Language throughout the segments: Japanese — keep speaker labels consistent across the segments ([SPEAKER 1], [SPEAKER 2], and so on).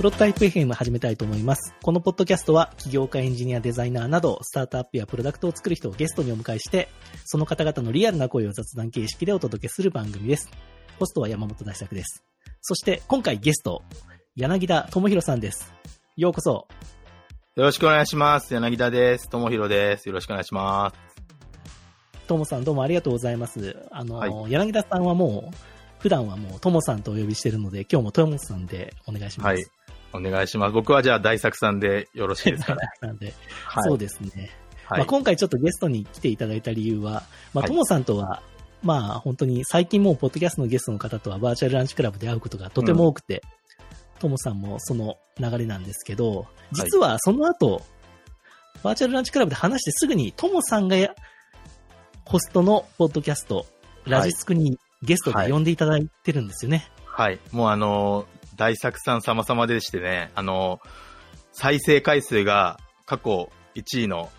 [SPEAKER 1] プロトタイプ FM 始めたいと思います。このポッドキャストは、起業家、エンジニア、デザイナーなど、スタートアップやプロダクトを作る人をゲストにお迎えして、その方々のリアルな声を雑談形式でお届けする番組です。ホストは山本大作です。そして、今回ゲスト、柳田智弘さんです。ようこそ。
[SPEAKER 2] よろしくお願いします。柳田です。ともひろです。よろしくお願いします。
[SPEAKER 1] ともさんどうもありがとうございます。あの、
[SPEAKER 2] はい
[SPEAKER 1] 柳田さんはもう、普段はもうともさんとお呼びしてるので、今日もともさんでお願いします。
[SPEAKER 2] はい。お願いします。僕はじゃあ大作さんでよろしいですかね。
[SPEAKER 1] なんで、
[SPEAKER 2] はい。
[SPEAKER 1] そうですね。
[SPEAKER 2] はい
[SPEAKER 1] まあ、今回ちょっとゲストに来ていただいた理由は、まあ、
[SPEAKER 2] はい
[SPEAKER 1] ともさんとは、まあ、本当に最近もう、ポッドキャストのゲストの方とはバーチャルランチクラブで会うことがとても多くて、ともさんもその流れなんですけど、実はその後、バーチャルランチクラブで話してすぐに、ともさんがやホストのポッドキャスト、ラジスクにゲストで呼んでいただいてるんですよね。
[SPEAKER 2] はい。もうあのー大作さん様々でしてね、あのー再生回数が過去1位の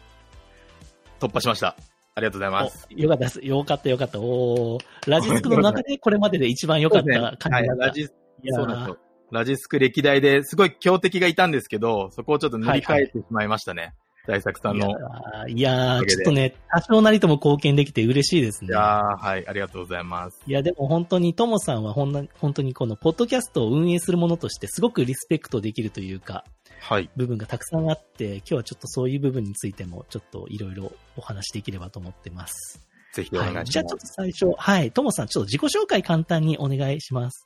[SPEAKER 2] 突破しました。ありがとうございます。
[SPEAKER 1] およかったです。よかったよかった。おーラジスクの中でこれまでで一番良かった感
[SPEAKER 2] はい
[SPEAKER 1] じだ。った。
[SPEAKER 2] ラジ
[SPEAKER 1] いやー
[SPEAKER 2] そうなんですよ。ラジスク歴代ですごい強敵がいたんですけど、そこをちょっと塗り替えてしまいましたね。大作さんの。い
[SPEAKER 1] いやーちょっとね、多少なりとも貢献できて嬉しいですね。
[SPEAKER 2] やーはい、ありがとうございます。
[SPEAKER 1] いや、でも本当に、ともさんはほんな本当にこのポッドキャストを運営するものとしてすごくリスペクトできるというか、
[SPEAKER 2] はい。
[SPEAKER 1] 部分がたくさんあって、今日はちょっとそういう部分についてもちょっといろいろお話しできればと思ってます。
[SPEAKER 2] ぜひお願いし
[SPEAKER 1] はい。
[SPEAKER 2] ます。
[SPEAKER 1] じゃあちょっと最初、はい、ともさんちょっと自己紹介簡単にお願いします。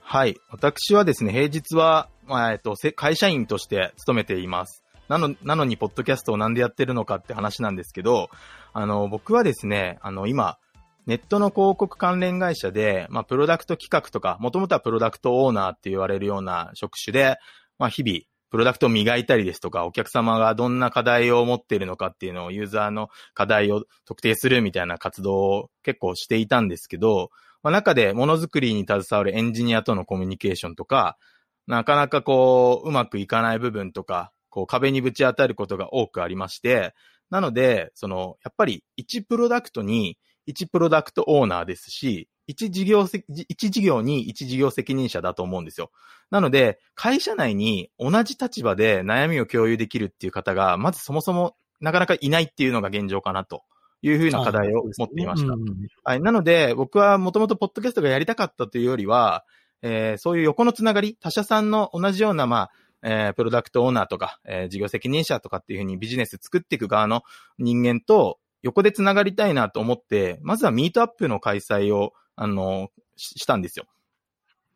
[SPEAKER 2] はい。私はですね、平日は、まあ、えっと、せ会社員として勤めています。なの、なのに、ポッドキャストをなんでやってるのかって話なんですけど、あの、僕はですね、あの、今、ネットの広告関連会社で、まあ、プロダクト企画とか、もともとはプロダクトオーナーって言われるような職種で、まあ、日々、プロダクトを磨いたりですとか、お客様がどんな課題を持っているのかっていうのを、ユーザーの課題を特定するみたいな活動を結構していたんですけど、まあ、中でものづくりに携わるエンジニアとのコミュニケーションとか、なかなかこう、うまくいかない部分とか、こう壁にぶち当たることが多くありまして、なので、その、やっぱり1プロダクトに1プロダクトオーナーですし、1事業せ、1事業に1事業責任者だと思うんですよ。なので、会社内に同じ立場で悩みを共有できるっていう方が、まずそもそもなかなかいないっていうのが現状かなというふうな課題を持っていました。
[SPEAKER 1] うん
[SPEAKER 2] はい。なので、僕はもともとポッドキャストがやりたかったというよりは、えーそういう横のつながり、他社さんの同じような、まあ、えープロダクトオーナーとか、えー事業責任者とかっていうふうにビジネス作っていく側の人間と横でつながりたいなと思って、まずはミートアップの開催を、あの、ししたんですよ。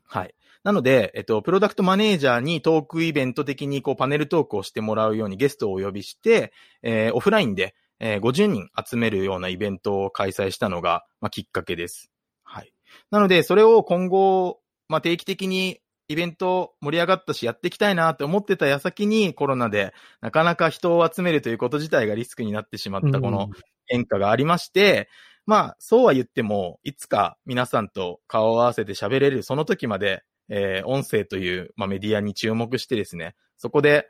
[SPEAKER 2] はい。なので、えっと、プロダクトマネージャーにトークイベント的にこうパネルトークをしてもらうようにゲストをお呼びして、えーオフラインで、えー50人集めるようなイベントを開催したのが、まあ、きっかけです。はい。なので、それを今後、まあ、定期的にイベント盛り上がったし、やっていきたいなって思ってた矢先にコロナで、なかなか人を集めるということ自体がリスクになってしまったこの変化がありまして、まあ、そうは言っても、いつか皆さんと顔を合わせて喋れる、その時まで、えー音声という、まあ、メディアに注目してですね、そこで、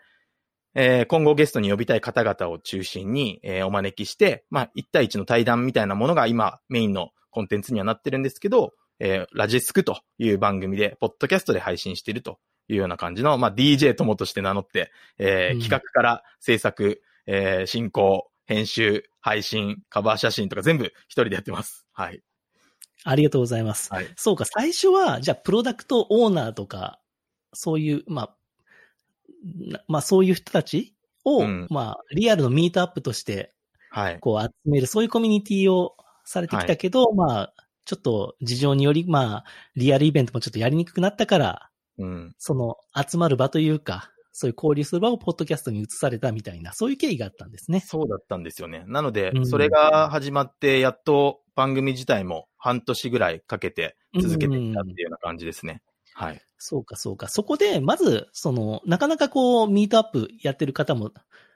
[SPEAKER 2] えー今後ゲストに呼びたい方々を中心に、えーお招きして、まあ、1対1の対談みたいなものが今、メインのコンテンツにはなってるんですけど、えーラジスクという番組で、ポッドキャストで配信しているというような感じの、まあ、DJ 友として名乗って、えー
[SPEAKER 1] うん
[SPEAKER 2] 企画から制作、えー進行、編集、配信、カバー写真とか全部一人でやってます。はい。
[SPEAKER 1] ありがとうございます。
[SPEAKER 2] はい。
[SPEAKER 1] そうか、最初は、じゃあ、プロダクトオーナーとか、そういう、まあ、なまあ、そういう人たちを、
[SPEAKER 2] うん
[SPEAKER 1] まあ、リアルのミートアップとして、
[SPEAKER 2] はい。
[SPEAKER 1] こう、集める、そういうコミュニティをされてきたけど、まあ、ちょっと事情により、まあ、リアルイベントもちょっとやりにくくなったから、
[SPEAKER 2] うん。
[SPEAKER 1] その、集まる場というか、そういう交流する場をポッドキャストに移されたみたいな、そういう経緯があったんですね。
[SPEAKER 2] そうだったんですよね。なので
[SPEAKER 1] う、ん
[SPEAKER 2] それが始まって、やっと番組自体も半年ぐらいかけて続けてきたっていうような感じですね。はい。
[SPEAKER 1] そうか、そうか。そこで、まず、その、なかなかこう、ミートアップやってる方も、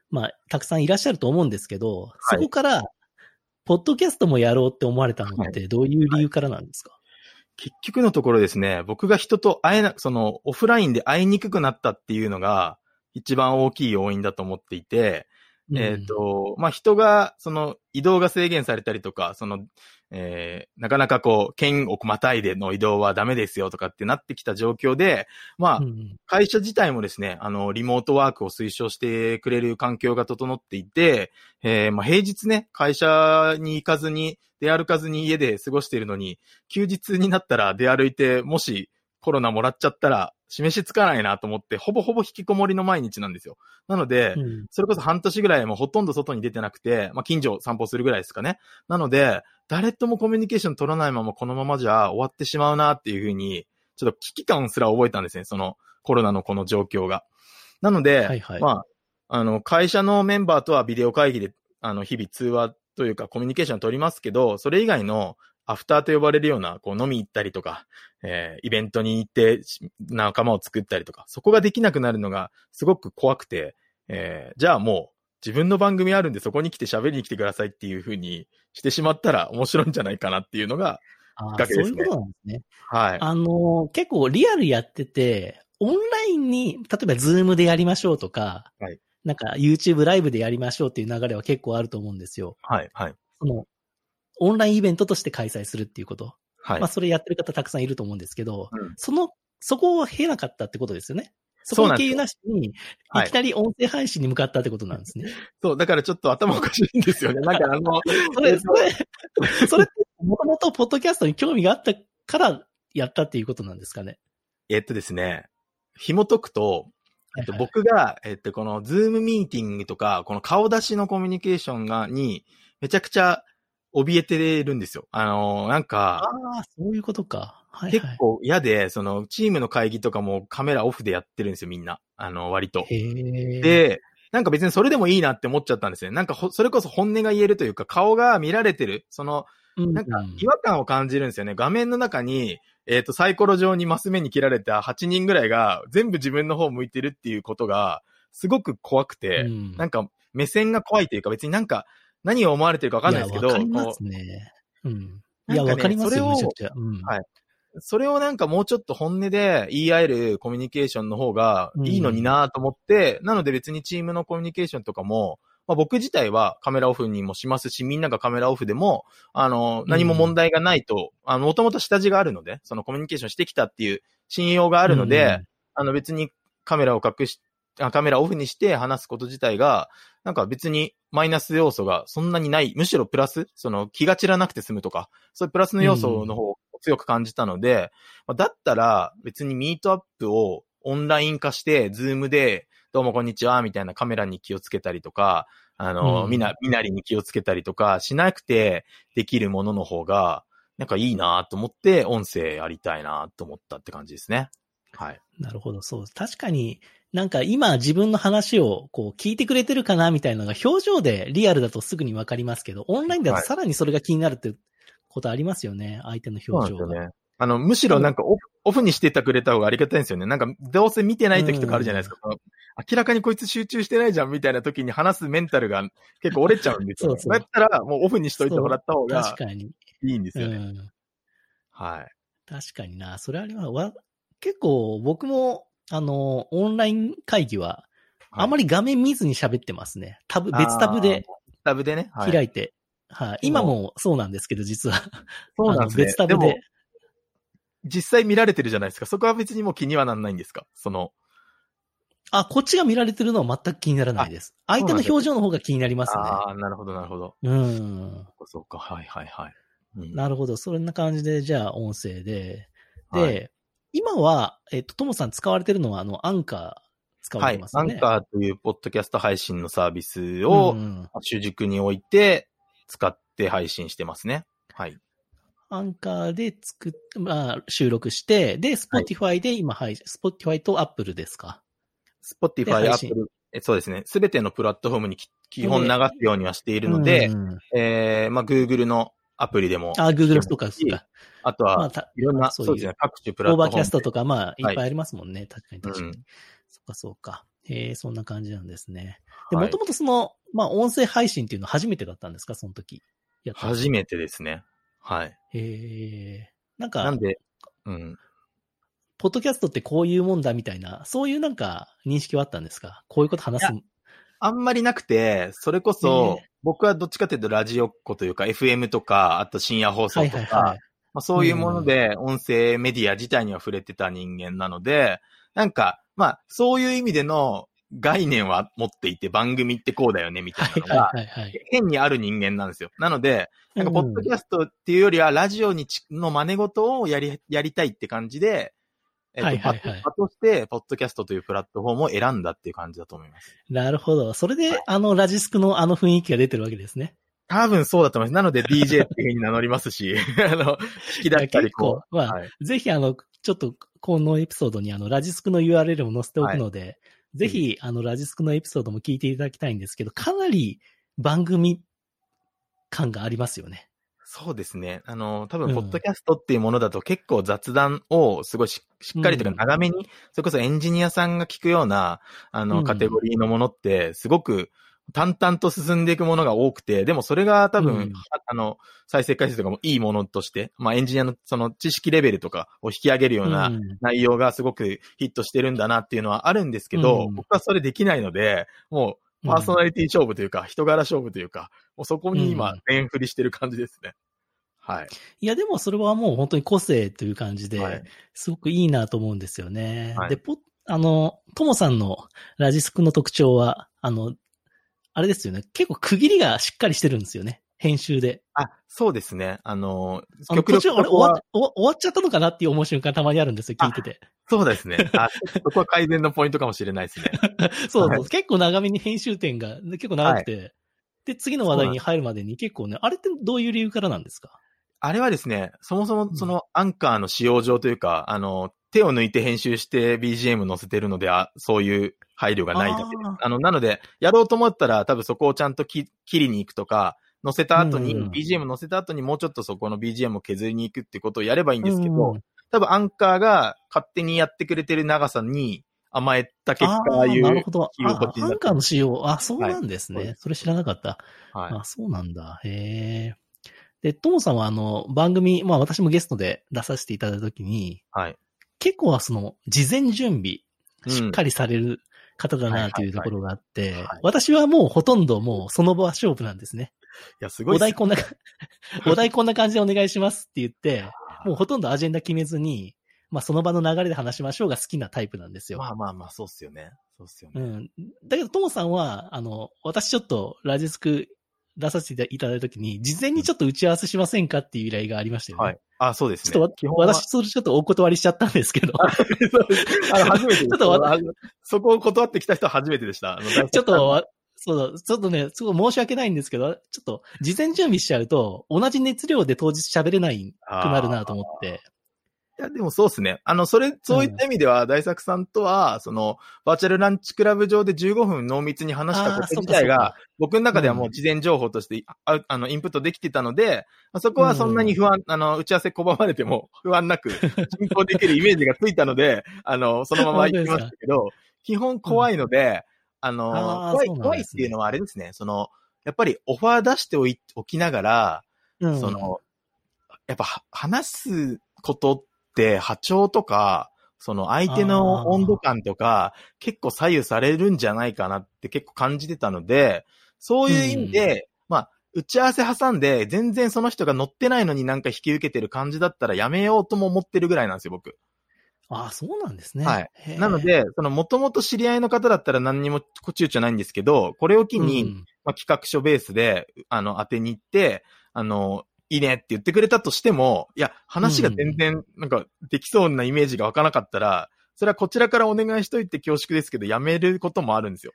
[SPEAKER 1] まあ、たくさんいらっしゃると思うんですけど、そこから、ポッドキャストもやろうって思われたのって、どういう理由からなんですか、
[SPEAKER 2] 結局のところですね、僕が人と会えな、その、オフラインで会いにくくなったっていうのが、一番大きい要因だと思っていて、えっ、と、まあ、人が、その、移動が制限されたりとか、その、えー、なかなかこう、県をまたいでの移動はダメですよとかってなってきた状況で、まあ、
[SPEAKER 1] うん。
[SPEAKER 2] 会社自体もですね、あの、リモートワークを推奨してくれる環境が整っていて、えーまあ、平日ね、会社に行かずに、出歩かずに家で過ごしているのに、休日になったら出歩いて、もしコロナもらっちゃったら、示しつかないなと思って、ほぼほぼ引きこもりの毎日なんですよ。なので、
[SPEAKER 1] うん
[SPEAKER 2] それこそ半年ぐらいもうほとんど外に出てなくて、まあ、近所を散歩するぐらいですかね。なので、誰ともコミュニケーション取らないままこのままじゃ終わってしまうなっていうふうに、ちょっと危機感すら覚えたんですね。そのコロナのこの状況が。なので、
[SPEAKER 1] はいはい
[SPEAKER 2] まあ、あの、会社のメンバーとはビデオ会議で、あの、日々通話というかコミュニケーション取りますけど、それ以外のアフターと呼ばれるような、こう飲み行ったりとか、えーイベントに行ってし仲間を作ったりとか、そこができなくなるのがすごく怖くて、えーじゃあもう自分の番組あるんでそこに来て喋りに来てくださいっていう風にしてしまったら面白いんじゃないかなっていうのが、きっかけですね
[SPEAKER 1] そういうことなんですね。
[SPEAKER 2] はい。
[SPEAKER 1] あの、結構リアルやってて、オンラインに、例えばズームでやりましょうとか、
[SPEAKER 2] はい
[SPEAKER 1] なんか YouTube ライブでやりましょうっていう流れは結構あると思うんですよ。
[SPEAKER 2] はい。はい。
[SPEAKER 1] その、オンラインイベントとして開催するっていうこと。
[SPEAKER 2] はい。
[SPEAKER 1] まあそれやってる方たくさんいると思うんですけど、
[SPEAKER 2] うん
[SPEAKER 1] その、そこを経なかったってことですよね。そこを経由なしに、
[SPEAKER 2] はい
[SPEAKER 1] いきなり音声配信に向かったってことなんですね。
[SPEAKER 2] そう、だからちょっと頭おかしいんですよね。なんかあの、
[SPEAKER 1] それ、それ、それって、もともとポッドキャストに興味があったからやったっていうことなんですかね。
[SPEAKER 2] えっとですね、紐解くと、えっと、
[SPEAKER 1] はいはい
[SPEAKER 2] 僕が、えっと、このズームミーティングとか、この顔出しのコミュニケーションが、に、めちゃくちゃ怯えてるんですよ。あの、なんか、
[SPEAKER 1] ああ、そういうことか。はい
[SPEAKER 2] 結
[SPEAKER 1] はい。
[SPEAKER 2] 構嫌で、その、チームの会議とかもカメラオフでやってるんですよ、みんな。あの、割と。で、なんか別にそれでもいいなって思っちゃったんですね。なんかほ、それこそ本音が言えるというか、顔が見られてる。その、なんか違和感を感じるんですよね。画面の中に、えっ、と、サイコロ上にマス目に切られた8人ぐらいが全部自分の方向いてるっていうことが、すごく怖くて、
[SPEAKER 1] うん
[SPEAKER 2] なんか目線が怖いというか別になんか何を思われてるかわかんないですけど、
[SPEAKER 1] やわかりま
[SPEAKER 2] こ
[SPEAKER 1] すね。うん。いや、わかりますよ、
[SPEAKER 2] それを
[SPEAKER 1] めちゃくちゃ。うん。
[SPEAKER 2] はいうそれをなんかもうちょっと本音で言い合えるコミュニケーションの方がいいのになと思って、なので別にチームのコミュニケーションとかも、まあ、僕自体はカメラオフにもしますし、みんながカメラオフでも、あの、何も問題がないと、あの、もともと下地があるので、そのコミュニケーションしてきたっていう信用があるので、あの別にカメラを隠し、あカメラをオフにして話すこと自体が、なんか別にマイナス要素がそんなにない、むしろプラス、その気が散らなくて済むとか、そういうプラスの要素の方を強く感じたので、まあだったら別にミートアップをオンライン化して、 Zoom で、どうもこんにちは、みたいなカメラに気をつけたりとか、あの、
[SPEAKER 1] うん
[SPEAKER 2] みな、みなりに気をつけたりとかしなくてできるものの方が、なんかいいなと思って、音声やりたいなと思ったって感じですね。はい。
[SPEAKER 1] なるほど、そう。確かに、なんか今自分の話をこう聞いてくれてるかなみたいなのが表情でリアルだとすぐにわかりますけど、オンラインだとさらにそれが気になるってことありますよね。相手の表情が。
[SPEAKER 2] ね。あの、むしろなんかオフオフにしてたくれた方がありがたいんですよね。なんか、どうせ見てない時とかあるじゃないですか。その明らかにこいつ集中してないじゃんみたいな時に話すメンタルが結構折れちゃうんですよ、ね。
[SPEAKER 1] そうそう
[SPEAKER 2] だったらもうオフにしといてもらった方が
[SPEAKER 1] 確かに。
[SPEAKER 2] いいんですよね。
[SPEAKER 1] うん。
[SPEAKER 2] はい。
[SPEAKER 1] 確かにな。それあります。わ結構僕も、あの、オンライン会議は、あま
[SPEAKER 2] り
[SPEAKER 1] り画面見ずに喋ってますね。タブ、別タブで
[SPEAKER 2] タブでね。はい。
[SPEAKER 1] 開いて。はい、今もそうなんですけど、実は。
[SPEAKER 2] そうなんですね。
[SPEAKER 1] 別タブで。
[SPEAKER 2] 実際見られてるじゃないですか。そこは別にもう気にはなんないんですか？その、
[SPEAKER 1] あ、こっちが見られてるのは全く気にならないです。相手の表情の方が気になりますね。
[SPEAKER 2] ああ、なるほど、なるほど。
[SPEAKER 1] うん。
[SPEAKER 2] そうか、はい、はい、はい。うん
[SPEAKER 1] なるほど。そんな感じで、じゃあ音声で。で、
[SPEAKER 2] はい
[SPEAKER 1] 今は、えっと、ともさん使われてるのは、あの、アンカー使わ
[SPEAKER 2] はい
[SPEAKER 1] れてま。すよね。
[SPEAKER 2] アンカーというポッドキャスト配信のサービスを主軸に置いて使って配信してますね。はい。
[SPEAKER 1] アンカーで作っ、まあ、収録して、で、 Spotify で今配信、 Spotify とアップルですか？で
[SPEAKER 2] Spotify、
[SPEAKER 1] 配信
[SPEAKER 2] Apple、えそうですね。すべてのプラットフォームにき基本流すようにはしているので、
[SPEAKER 1] うんうん
[SPEAKER 2] えー、まあ、Google のアプリでも。
[SPEAKER 1] あ、Google とか、そうか。
[SPEAKER 2] あとは、
[SPEAKER 1] まあた
[SPEAKER 2] いろんな、
[SPEAKER 1] そう
[SPEAKER 2] ですね。各種プラッ
[SPEAKER 1] オーバー
[SPEAKER 2] トフォームで。
[SPEAKER 1] キャストとか、まあ、いっ
[SPEAKER 2] はい
[SPEAKER 1] ぱいありますもんね。確かに確かに。
[SPEAKER 2] うん
[SPEAKER 1] そっか、そうか。へえ、そんな感じなんですね。で、
[SPEAKER 2] はい
[SPEAKER 1] もともとその、まあ、音声配信っていうのは初めてだったんですか？その時。やったの
[SPEAKER 2] 初めてですね。はい。
[SPEAKER 1] へえ。なんか、
[SPEAKER 2] なんで、うん。
[SPEAKER 1] ポッドキャストってこういうもんだみたいな、そういうなんか認識はあったんですか？こういうこと話す。
[SPEAKER 2] あんまりなくて、それこそ、僕はどっちかというとラジオっ子というか、FM とか、あと深夜放送とか、
[SPEAKER 1] はいはいはい。
[SPEAKER 2] まあ、そういうもので、音声メディア自体には触れてた人間なので、なんか、まあ、そういう意味での概念は持っていて、番組ってこうだよね、みたいなのが。変にある人間なんですよ。なので、なんか、ポッドキャストっていうよりは、ラジオにちの真似事をやり、やりたいって感じで、えっと、
[SPEAKER 1] はいはいはい
[SPEAKER 2] パッとして、ポッドキャストというプラットフォームを選んだっていう感じだと思います。
[SPEAKER 1] なるほど。それで、あの、ラジスクのあの雰囲気が出てるわけですね。
[SPEAKER 2] 多分そうだと思います。なので DJ っていう風に名乗りますし、あの、引きだったりこう。
[SPEAKER 1] まあ
[SPEAKER 2] はい。
[SPEAKER 1] ぜひ、あの、ちょっと、このエピソードに、あの、ラジスクの URL も載せておくので、ぜひ、あの、ラジスクのエピソードも聞いていただきたいんですけど、かなり番組感がありますよね。
[SPEAKER 2] そうですね。あの、多分、
[SPEAKER 1] うん。
[SPEAKER 2] ポッドキャストっていうものだと結構雑談をすごいししっかりという
[SPEAKER 1] うん。
[SPEAKER 2] か長めに、それこそエンジニアさんが聞くような、あの、
[SPEAKER 1] うん。
[SPEAKER 2] カテゴリーのものって、すごく淡々と進んでいくものが多くて、でもそれが多分、
[SPEAKER 1] うん。
[SPEAKER 2] ああの、再生回数とかもいいものとして、まあエンジニアのその知識レベルとかを引き上げるような
[SPEAKER 1] うん。
[SPEAKER 2] 内容がすごくヒットしてるんだなっていうのはあるんですけど、
[SPEAKER 1] うん。
[SPEAKER 2] 僕はそれできないので、もう、パーソナリティ勝負というか、人柄勝負というか、もうそこに今
[SPEAKER 1] うん、
[SPEAKER 2] 全振りしてる感じですね。はい。
[SPEAKER 1] いや、でもそれはもう本当に個性という感じで、
[SPEAKER 2] はい
[SPEAKER 1] すごくいいなと思うんですよね。
[SPEAKER 2] はい
[SPEAKER 1] で、ポあの、ともさんのラジスクの特徴は、あの、あれですよね。結構区切りがしっかりしてるんですよね。編集で。
[SPEAKER 2] あ、そうですね。あの、
[SPEAKER 1] あの途中、あれ
[SPEAKER 2] そこは
[SPEAKER 1] 終わっ、終わっちゃったのかなっていう思う瞬間たまにあるんですよ、聞いてて。
[SPEAKER 2] そうですね。あ、そこは改善のポイントかもしれないですね。
[SPEAKER 1] そうそう、
[SPEAKER 2] はい
[SPEAKER 1] 結構長めに編集点が結構長くて、で、次の話題に入るまでに結構ね、あれってどういう理由からなんですか？
[SPEAKER 2] あれはですね、そもそ
[SPEAKER 1] うん
[SPEAKER 2] もそのアンカーの使用上というか、あの、手を抜いて編集して BGM 載せてるので、あそういう配慮がないだけです
[SPEAKER 1] あ
[SPEAKER 2] の、なので、やろうと思ったら多分そこをちゃんとき切りに行くとか、載せた後に、
[SPEAKER 1] うん
[SPEAKER 2] BGM 載せた後にもうちょっとそこの BGM を削りに行くってことをやればいいんですけど、
[SPEAKER 1] うん
[SPEAKER 2] 多分アンカーが勝手にやってくれてる長さに甘えた結果、ああい
[SPEAKER 1] あーなるほど。アンカーの仕様。あ、そうなんですね。
[SPEAKER 2] はい
[SPEAKER 1] それ知らなかった。
[SPEAKER 2] はい。
[SPEAKER 1] あ、そうなんだ。へえ。で、トモさんはあの、番組、まあ私もゲストで出させていただいたときに、
[SPEAKER 2] はい。
[SPEAKER 1] 結構はその、事前準備、
[SPEAKER 2] うん
[SPEAKER 1] しっかりされる方だなというところがあって私はもうほとんどもうその場は勝負なんですね。
[SPEAKER 2] いや、すごいっす
[SPEAKER 1] お題こんなか、お題こんな感じでお願いしますって言って、もうほとんどアジェンダ決めずに、まあその場の流れで話しましょうが好きなタイプなんですよ。
[SPEAKER 2] まあまあまあ、そうっすよね。そうっすよね。
[SPEAKER 1] うん。だけど、ともさんは、あの、私ちょっとラジスク出させていただいたときに、事前にちょっと打ち合わせしませんかっていう依頼がありましたよね。
[SPEAKER 2] はい。あ、そうですね。
[SPEAKER 1] ちょっと私、それちょっとお断りしちゃったんですけど、
[SPEAKER 2] あの、初めて。
[SPEAKER 1] ちょっと
[SPEAKER 2] そこを断ってきた人は初めてでした。
[SPEAKER 1] ちょっと、わ そう、ちょっとね、すごい申し訳ないんですけど、ちょっと、事前準備しちゃうと、同じ熱量で当日喋れないくなるなと思って。
[SPEAKER 2] いや、でもそうですね。あの、それ、そういった意味では、大作さんとは、その、バーチャルランチクラブ上で15分濃密に話したこと自体が僕の中ではもう事前情報として、ああの、インプットできてたので、まあそこはそんなに不安、あの、打ち合わせ拒まれても不安なく、進行できるイメージがついたので、あの、そのまま行きましたけど、基本怖いので、あの、怖い、怖いっていうのはあれですね、その、やっぱりオファー出しておい、おきながら、
[SPEAKER 1] うん。
[SPEAKER 2] その、やっぱは話すことって波長とか、その相手の温度感とか、結構左右されるんじゃないかなって結構感じてたので、そういう意味で、まあ、打ち合わせ挟んで、全然その人が乗ってないのになんか引き受けてる感じだったらやめようとも思ってるぐらいなんですよ、僕。
[SPEAKER 1] ああ、そうなんですね。
[SPEAKER 2] はい。なの、で、その元々知り合いの方だったら何にも躊躇ないんですけど、これを機に、
[SPEAKER 1] うん。
[SPEAKER 2] まあ、企画書ベースで、あの、当てに行って、あの、いいねって言ってくれたとしても、いや、話が全然、なんか、できそうなイメージが湧かなかったら、それはこちらからお願いしといて恐縮ですけど、やめることもあるんですよ。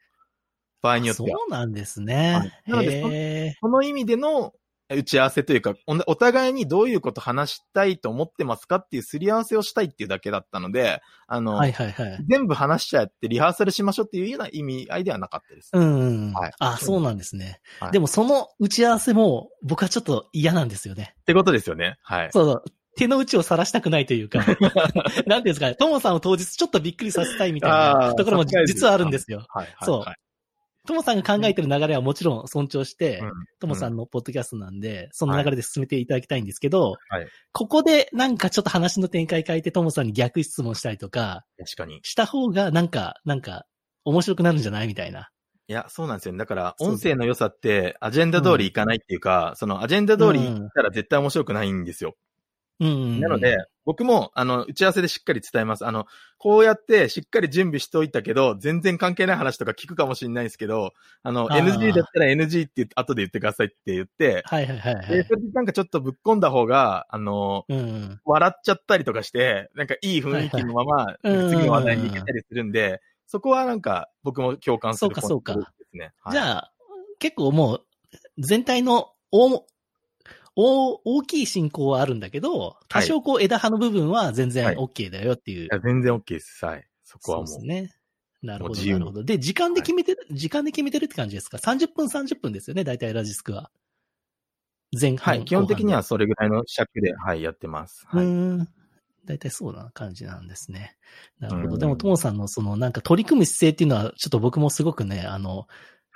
[SPEAKER 2] 場合によって
[SPEAKER 1] そ
[SPEAKER 2] は。
[SPEAKER 1] うなんです
[SPEAKER 2] は
[SPEAKER 1] ね。
[SPEAKER 2] いなので
[SPEAKER 1] へ
[SPEAKER 2] その意味での打ち合わせというかお、お互いにどういうこと話したいと思ってますかっていうすり合わせをしたいっていうだけだったので、あ
[SPEAKER 1] ー
[SPEAKER 2] の、
[SPEAKER 1] はいはいはい。
[SPEAKER 2] 全部話しちゃってリハーサルしましょうっていうような意味合いではなかったです。
[SPEAKER 1] うんうん。
[SPEAKER 2] はい
[SPEAKER 1] あ、そうなんですね。
[SPEAKER 2] はい
[SPEAKER 1] でもその打ち合わせも僕はちょっと嫌なんですよね。
[SPEAKER 2] ってことですよね。はい。
[SPEAKER 1] そうそう。手の内を晒したくないというか、なんていうんですかね、ともさんを当日ちょっとびっくりさせたいみたいなところも実はあるんですよ。
[SPEAKER 2] はい。はい
[SPEAKER 1] そう
[SPEAKER 2] はい
[SPEAKER 1] ともさんが考えてる流れはもちろん尊重して
[SPEAKER 2] うん、
[SPEAKER 1] ともさんのポッドキャストなんで、その流れで進めていただきたいんですけど、
[SPEAKER 2] はい
[SPEAKER 1] ここでなんかちょっと話の展開変えてともさんに逆質問したりとか、
[SPEAKER 2] 確かに。
[SPEAKER 1] した方がなんか、なんか、面白くなるんじゃないみたいな。
[SPEAKER 2] いや、そうなんですよね。だから、音声の良さって、アジェンダ通りいかないっていうか、そのアジェンダ通りいったら絶対面白くないんですよ。なので、、僕も、あの、打ち合わせでしっかり伝えます。あの、こうやってしっかり準備しといたけど、全然関係ない話とか聞くかもしれないですけど、あの、NG だったら NG って後で言ってくださいって言って、
[SPEAKER 1] はいはいはいは
[SPEAKER 2] で、
[SPEAKER 1] い。
[SPEAKER 2] それでなんかちょっとぶっ込んだ方が、あの、
[SPEAKER 1] うんうん。
[SPEAKER 2] 笑っちゃったりとかして、なんかいい雰囲気のまま、
[SPEAKER 1] はいはい
[SPEAKER 2] 次の話題に行けたりするんで、そこはなんか僕も共感する
[SPEAKER 1] そうかそうか
[SPEAKER 2] ポイントですね。はい
[SPEAKER 1] じゃあ、結構もう、全体の大、大、大きい進行はあるんだけど、多少こう枝葉の部分は全然
[SPEAKER 2] はい
[SPEAKER 1] OK だよっていう。
[SPEAKER 2] いや全然 OK です。はい。そこはもう。
[SPEAKER 1] そうですね。なるほど、なるほど。で、時間で決めてる、時間で決めてるって感じですか ?30 分30分ですよね、大体ラジスクは。前半。
[SPEAKER 2] はい。基本的に
[SPEAKER 1] 後
[SPEAKER 2] はそれぐらいの尺で、はい、やってます。はい。
[SPEAKER 1] うーん。大体そうな感じなんですね。なるほど。
[SPEAKER 2] うん
[SPEAKER 1] でも、ともさんのそのなんか取り組む姿勢っていうのは、ちょっと僕もすごくね、あの、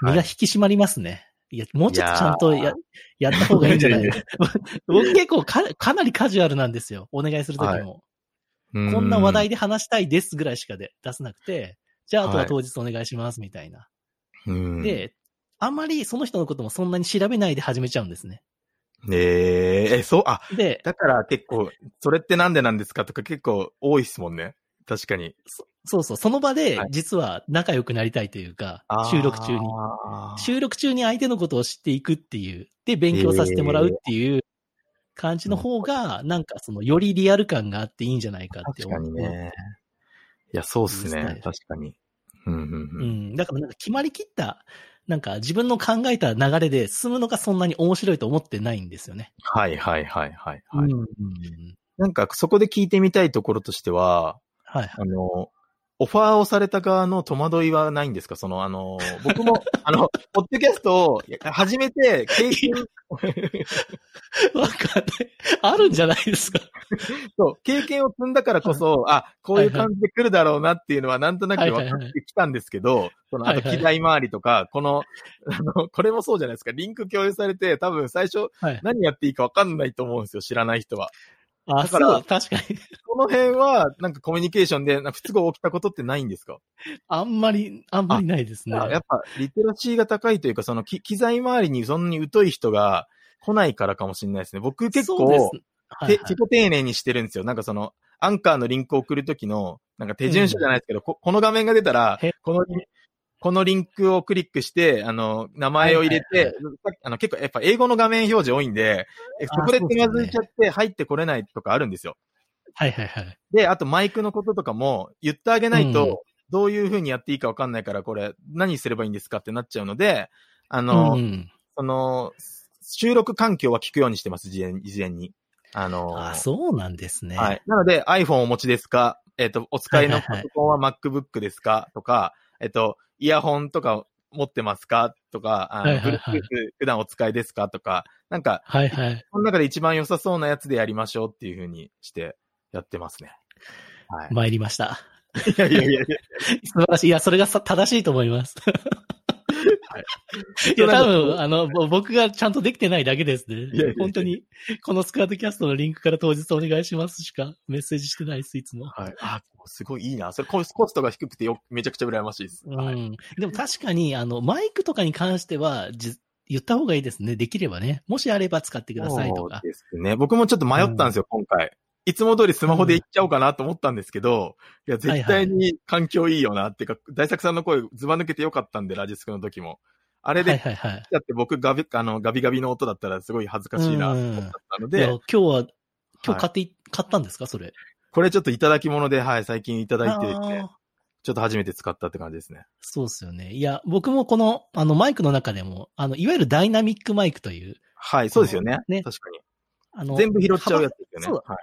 [SPEAKER 1] 身が引き締まりますね。いや、もうちょっとちゃんとや、やった方がいいんじゃない？僕結構か、かなりカジュアルなんですよ。お願いするときも。
[SPEAKER 2] こ
[SPEAKER 1] こんな話題で話したいですぐらいしかで出せなくて、じゃああとは当日お願いしますみたいな。
[SPEAKER 2] うん、
[SPEAKER 1] で、あんまりその人のこともそんなに調べないで始めちゃうんですね。
[SPEAKER 2] ねえ、え、そう、あ、
[SPEAKER 1] で、
[SPEAKER 2] だから結構、それってなんでなんですかとか結構多いですもんね。確かに。
[SPEAKER 1] そうそう、その場で
[SPEAKER 2] はい
[SPEAKER 1] 実は仲良くなりたいというか、収録中に。収録中に相手のことを知っていくっていう、で、勉強させてもらうっていう感じの方が、なんかその、よりリアル感があっていいんじゃないかって
[SPEAKER 2] 確か
[SPEAKER 1] 思う。
[SPEAKER 2] にね。いや、そうっすね。確かに。うんうん
[SPEAKER 1] う
[SPEAKER 2] うん。
[SPEAKER 1] ん。だからなんか決まりきった、なんか自分の考えた流れで進むのがそんなに面白いと思ってないんですよね。
[SPEAKER 2] はいはいはいはい、はい
[SPEAKER 1] うんうんうん。
[SPEAKER 2] なんかそこで聞いてみたいところとしては、
[SPEAKER 1] はいはい。
[SPEAKER 2] あの、オファーをされた側の戸惑いはないんですか？その、あの、僕も、あの、ポッドキャストを始めて、経験、
[SPEAKER 1] わかんない。あるんじゃないですか？
[SPEAKER 2] そう、経験を積んだからこそ、あ、こういう感じで来るだろうなっていうのはなんとなく分かってきたんですけど、その、あと
[SPEAKER 1] はいはい
[SPEAKER 2] 機材周りとか、この、あの、これもそうじゃないですか。リンク共有されて、多分最初
[SPEAKER 1] はい。
[SPEAKER 2] 何やっていいか分かんないと思うんですよ。知らない人は。
[SPEAKER 1] あ、そう、確かに。
[SPEAKER 2] この辺は、なんかコミュニケーションで、なんか不都合起きたことってないんですか？
[SPEAKER 1] あんまり、あんまりないですね。
[SPEAKER 2] やっぱ、リテラシーが高いというか、その、き機材周りにそんなに疎い人が来ないからかもしれないですね。僕結構、
[SPEAKER 1] はいはい
[SPEAKER 2] て自己丁寧にしてるんですよ。なんかその、アンカーのリンクを送るときの、なんか手順書じゃないですけど、ここの画面が出たら
[SPEAKER 1] へ、
[SPEAKER 2] このこのリンクをクリックして、あの、名前を入れて、あの、結構やっぱ英語の画面表示多いんで、えそこで手間づいちゃって入ってこれないとかあるんですよ。
[SPEAKER 1] はいはいはい。
[SPEAKER 2] で、あとマイクのこととかも言ってあげない
[SPEAKER 1] うん
[SPEAKER 2] と、どういう風にやっていいかわかんないから、これ何すればいいんですかってなっちゃうので、あの、
[SPEAKER 1] うん
[SPEAKER 2] その、収録環境は聞くようにしてます、事前事前に。あの、
[SPEAKER 1] あ、そうなんですね。
[SPEAKER 2] はい。なので iPhone お持ちですか？えっ、と、お使いのパソコンは MacBook ですか？とか、えっ、と、イヤホンとか持ってますか？とか、あの、
[SPEAKER 1] はいはいはい
[SPEAKER 2] Bluetooth 普段お使いですか？とか、なんか、
[SPEAKER 1] はいはい。
[SPEAKER 2] この中で一番良さそうなやつでやりましょうっていう風にしてやってますね。はい。
[SPEAKER 1] 参りました。
[SPEAKER 2] いやいやいやいや。
[SPEAKER 1] 素晴らしい。いや、それがさ正しいと思います。
[SPEAKER 2] はい
[SPEAKER 1] いや、多分、あの、ぼ僕がちゃんとできてないだけですね
[SPEAKER 2] いやいや。
[SPEAKER 1] 本当に、このスクワットキャストのリンクから当日お願いしますしかメッセージしてないです、いつも。
[SPEAKER 2] はい。あ、すごいいいな。それコストが低くてよ、めちゃくちゃ羨ましいです。
[SPEAKER 1] う
[SPEAKER 2] はい。
[SPEAKER 1] ん。でも確かに、あの、マイクとかに関しては、じ言った方がいいですね。できればね。もしあれば使ってくださいとか
[SPEAKER 2] そう。ですね。僕もちょっと迷ったんですよ、今回。いつも通りスマホで行っちゃおうかなと思ったんですけど、いや、絶対に環境いいよなっていうか、大作さんの声ズバ抜けてよかったんで、ラジスクの時も。あれ
[SPEAKER 1] はい
[SPEAKER 2] で、
[SPEAKER 1] はいはい。
[SPEAKER 2] だって僕ガビ、あの、ガビガビの音だったらすごい恥ずかしいなと思ったので
[SPEAKER 1] 今、日は、今日買ってい、買ったんですかそれ？
[SPEAKER 2] これちょっといただき物で、はい、最近いただいてですね
[SPEAKER 1] あー、
[SPEAKER 2] ちょっと初めて使ったって感じですね。
[SPEAKER 1] そうですよね。いや、僕もこの、あの、マイクの中でも、あの、いわゆるダイナミックマイクという、
[SPEAKER 2] はい、そうですよね。
[SPEAKER 1] ね
[SPEAKER 2] 確かに。
[SPEAKER 1] あの、
[SPEAKER 2] 全部拾っちゃうやつですよね。
[SPEAKER 1] そう
[SPEAKER 2] はい。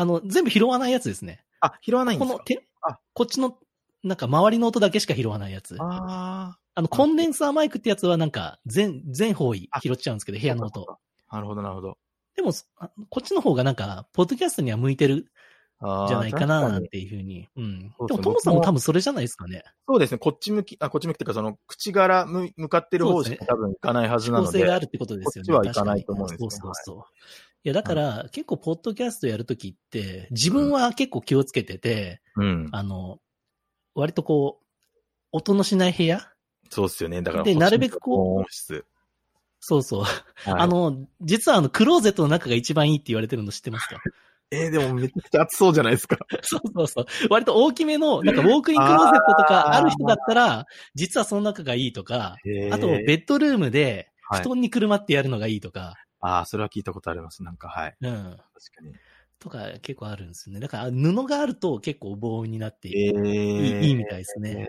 [SPEAKER 1] あの、全部拾わないやつですね。
[SPEAKER 2] あ、拾わないんですか？
[SPEAKER 1] この手？
[SPEAKER 2] あ、
[SPEAKER 1] こっちの、なんか周りの音だけしか拾わないやつ。あ
[SPEAKER 2] あ
[SPEAKER 1] の、コンデンサーマイクってやつはなんか、全、全方位拾っちゃうんですけど、部
[SPEAKER 2] ー
[SPEAKER 1] 屋の音。。
[SPEAKER 2] なるほど、なるほど。
[SPEAKER 1] でも、あこっちの方がなんか、ポッドキャストには向いてるじゃないかな、なんていうふうに。うん。
[SPEAKER 2] で
[SPEAKER 1] も、トモさんも多分それじゃないですかね。
[SPEAKER 2] そうですね、こっち向き、あ、こっち向きっていうか、その、口柄向向かってる方しか多分行かないはずな
[SPEAKER 1] 構
[SPEAKER 2] ので。
[SPEAKER 1] 成があるってことですよね。
[SPEAKER 2] こっちは行かないと思うんですよ
[SPEAKER 1] そうそうそう。いや、だから、結構、ポッドキャストやるときって、自分は結構気をつけてて、
[SPEAKER 2] うん。
[SPEAKER 1] あの、割とこう、音のしない部屋
[SPEAKER 2] そうっすよね。だから、
[SPEAKER 1] でなるべくこう。そうそう。
[SPEAKER 2] はい
[SPEAKER 1] あ、の、実はあの、クローゼットの中が一番いいって言われてるの知ってますか？
[SPEAKER 2] えーでもめちゃくちゃ暑そうじゃないですか。
[SPEAKER 1] そうそうそう。割と大きめの、なんかウォークインクローゼットとかある人だったら、実はその中がいいとか、あと、ベッドルームで、
[SPEAKER 2] はい
[SPEAKER 1] 布団にくるまってやるのがいいとか、
[SPEAKER 2] ああ、それは聞いたことあります。なんか、はい。
[SPEAKER 1] うん。
[SPEAKER 2] 確かに。
[SPEAKER 1] とか結構あるんですよね。だから布があると結構防音になっていい,、
[SPEAKER 2] え
[SPEAKER 1] いいみたいですね。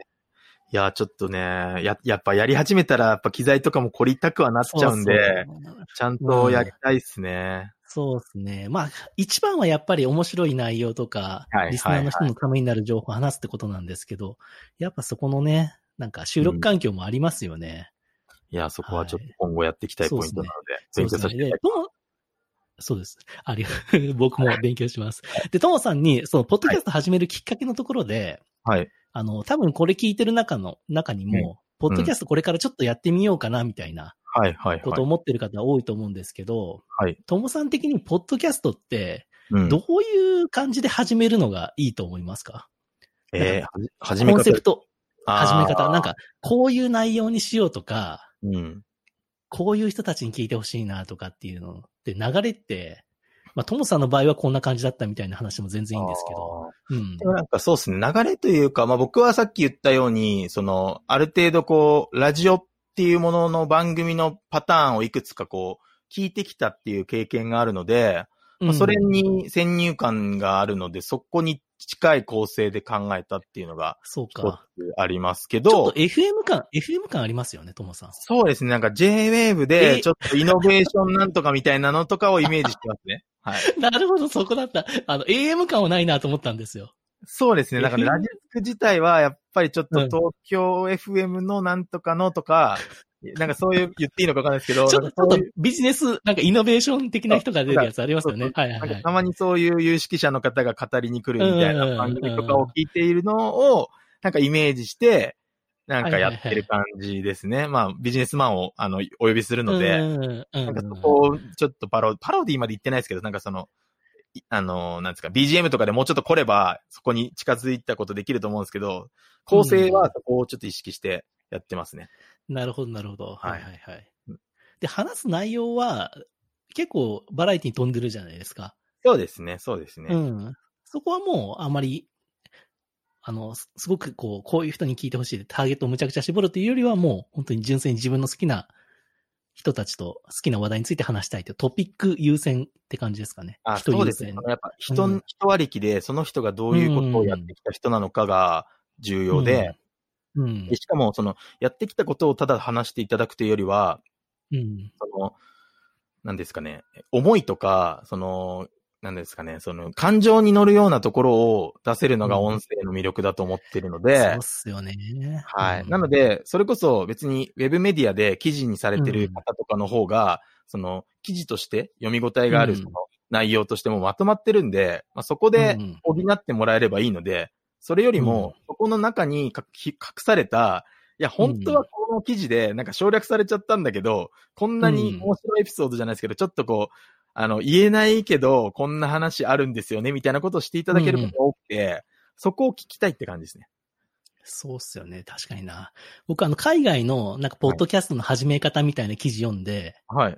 [SPEAKER 2] いや、ちょっとね、や、やっぱやり始めたら、やっぱ機材とかも凝りたくはなっちゃうんで、
[SPEAKER 1] そうそう
[SPEAKER 2] ちゃんとやりたいっすね。
[SPEAKER 1] そうですね。まあ、一番はやっぱり面白い内容とか、
[SPEAKER 2] はい
[SPEAKER 1] リスナーの人のためになる情報を話すってことなんですけど、やっぱそこのね、なんか収録環境もありますよね。
[SPEAKER 2] いや、そこはちょっと今後やっていきたいポイントなので、勉強させていただき、
[SPEAKER 1] ともそうです。あり 僕も勉強します。で、ともさんに、その、ポッドキャスト始めるきっかけのところで、
[SPEAKER 2] はい。
[SPEAKER 1] あの、多分これ聞いてる中の、中にも、ポッドキャストこれからちょっとやってみようかな、みたいな
[SPEAKER 2] はい、はい、
[SPEAKER 1] こと。思ってる方多いと思うんですけど、
[SPEAKER 2] はい。
[SPEAKER 1] ともさん的にポッドキャストって、
[SPEAKER 2] うん
[SPEAKER 1] どういう感じで始めるのがいいと思いますか、
[SPEAKER 2] えー、はじ始め方
[SPEAKER 1] コンセプト、始め方。なんか、こういう内容にしようとか、
[SPEAKER 2] うん。
[SPEAKER 1] こういう人たちに聞いてほしいなとかっていうのって流れって、まあ、ともさんの場合はこんな感じだったみたいな話も全然いいんですけど。うん
[SPEAKER 2] で。もなんかそうですね、流れというか、まあ僕はさっき言ったように、その、ある程度こう、ラジオっていうものの番組のパターンをいくつかこう、聞いてきたっていう経験があるので、まあそれに先入観があるので、そこに近い構成で考えたっていうのが一
[SPEAKER 1] そうか。
[SPEAKER 2] つありますけ
[SPEAKER 1] ちょ
[SPEAKER 2] ど
[SPEAKER 1] っと、FM 感、FM 感ありますよね、ともさん。
[SPEAKER 2] そうですね、なんか J-Wave で、
[SPEAKER 1] え
[SPEAKER 2] ちょっとイノベーションなんとかみたいなのとかをイメージしてますね。はい。
[SPEAKER 1] なるほど、そこだった。あの、AM 感はないなと思ったんですよ。
[SPEAKER 2] そうですね。なんかね
[SPEAKER 1] FM
[SPEAKER 2] ラジオ自体は、やっぱりちょっと
[SPEAKER 1] うん
[SPEAKER 2] 東京 FM のなんとかのとか、なんかそういう言っていいのかわかんないですけど、
[SPEAKER 1] ちょっと、ビジネス、なんかイノベーション的な人が出るやつありますよね。はいはい
[SPEAKER 2] た。まにそういう有識者の方が語りに来るみたいな番組とかを聞いているのを、なんかイメージして、なんかやってる感じですね。まあ、ビジネスマンを、あの、お呼びするので、
[SPEAKER 1] うんうん
[SPEAKER 2] なんかそこをちょっとパロ、パロディまで言ってないですけど、なんかその、いあの、なんですか、BGM とかでもうちょっと来れば、そこに近づいたことできると思うんですけど、構成はそこをちょっと意識してやってますね。
[SPEAKER 1] なるほど、なるほど。
[SPEAKER 2] はい
[SPEAKER 1] はいはいはい。で、話す内容は、結構バラエティに飛んでるじゃないですか。
[SPEAKER 2] そうですね、そうですね。
[SPEAKER 1] うん。そこはもう、あまり、あの、すすごくこう、こういう人に聞いてほしいで、ターゲットをむちゃくちゃ絞るというよりは、もう、本当に純粋に自分の好きな人たちと好きな話題について話したいというトピック優先って感じですかね。
[SPEAKER 2] あそうですね
[SPEAKER 1] 先。。
[SPEAKER 2] やっぱ人、
[SPEAKER 1] うん
[SPEAKER 2] 人ありきで、その人がどういうことをやってきた人なのかが重要で、
[SPEAKER 1] うん、うん
[SPEAKER 2] でしかも、その、やってきたことをただ話していただくというよりは、
[SPEAKER 1] うん。
[SPEAKER 2] その、なんですかね、思いとか、その、なんですかね、その、感情に乗るようなところを出せるのが音声の魅力だと思ってるので、
[SPEAKER 1] そうっすよね。
[SPEAKER 2] はい。
[SPEAKER 1] うん
[SPEAKER 2] なので、それこそ別にウェブメディアで記事にされてる方とかの方が、その、記事として読み応えがある
[SPEAKER 1] うん
[SPEAKER 2] その内容としてもまとまってるんで、まあ、そこで
[SPEAKER 1] うん
[SPEAKER 2] 補ってもらえればいいので、それよりも、そこの中に隠された、いや、本当はこの記事で、なんか省略されちゃったんだけど、こんなに面白いエピソードじゃないですけど、ちょっとこう、あの、言えないけど、こんな話あるんですよね、みたいなことをしていただけることが多くて、そこを聞きたいって感じですね。
[SPEAKER 1] そうっすよね。確かにな。僕、あの、海外の、なんか、ポッドキャストの始め方みたいな記事読んで、
[SPEAKER 2] はい。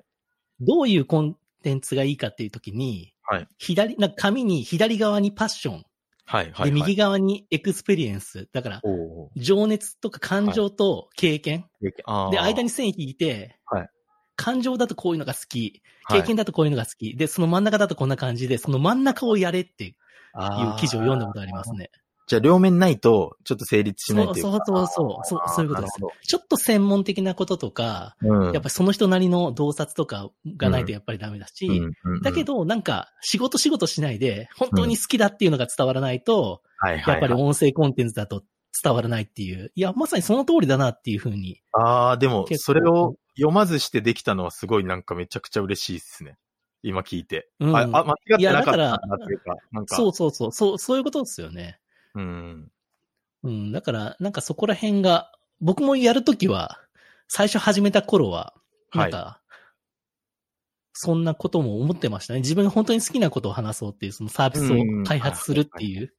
[SPEAKER 1] どういうコンテンツがいいかっていうときに、
[SPEAKER 2] はい。
[SPEAKER 1] 左、なんか紙に左側にパッション、
[SPEAKER 2] はい。はい。
[SPEAKER 1] で、右側にエクスペリエンス。だから、情熱とか感情と経験。
[SPEAKER 2] あー
[SPEAKER 1] で、間に線引いて、
[SPEAKER 2] はい
[SPEAKER 1] 感情だとこういうのが好き、
[SPEAKER 2] はい
[SPEAKER 1] 経験だとこういうのが好き、で、その真ん中だとこんな感じで、その真ん中をやれっていう記事を読んだことありますね。
[SPEAKER 2] じゃあ両面ないと、ちょっと成立しないというか。
[SPEAKER 1] そうそうそうそう、そういうことです。ちょっと専門的なこととか。
[SPEAKER 2] うん。
[SPEAKER 1] やっぱりその人なりの洞察とかがないとやっぱりダメだし、
[SPEAKER 2] うんうんうん
[SPEAKER 1] だけ、どなんか仕事仕事しないで、本当に好きだっていうのが伝わらないと、
[SPEAKER 2] はいはい、
[SPEAKER 1] やっぱり音声コンテンツだと伝わらないっていう、いや、まさにその通りだなっていうふうに。
[SPEAKER 2] ああ、でも、それを読まずしてできたのはすごいなんかめちゃくちゃ嬉しいですね。今聞いて。
[SPEAKER 1] うん
[SPEAKER 2] あ、あ間違ってなかったん
[SPEAKER 1] いやだ
[SPEAKER 2] だっていうか、なんか。
[SPEAKER 1] そうそうそう、そう、そういうことですよね。
[SPEAKER 2] うん。
[SPEAKER 1] うん、だから、なんかそこら辺が、僕もやるときは、最初始めた頃は、なんか、そんなことも思ってましたね。自分が本当に好きなことを話そうっていう、そのサービスを開発するっていう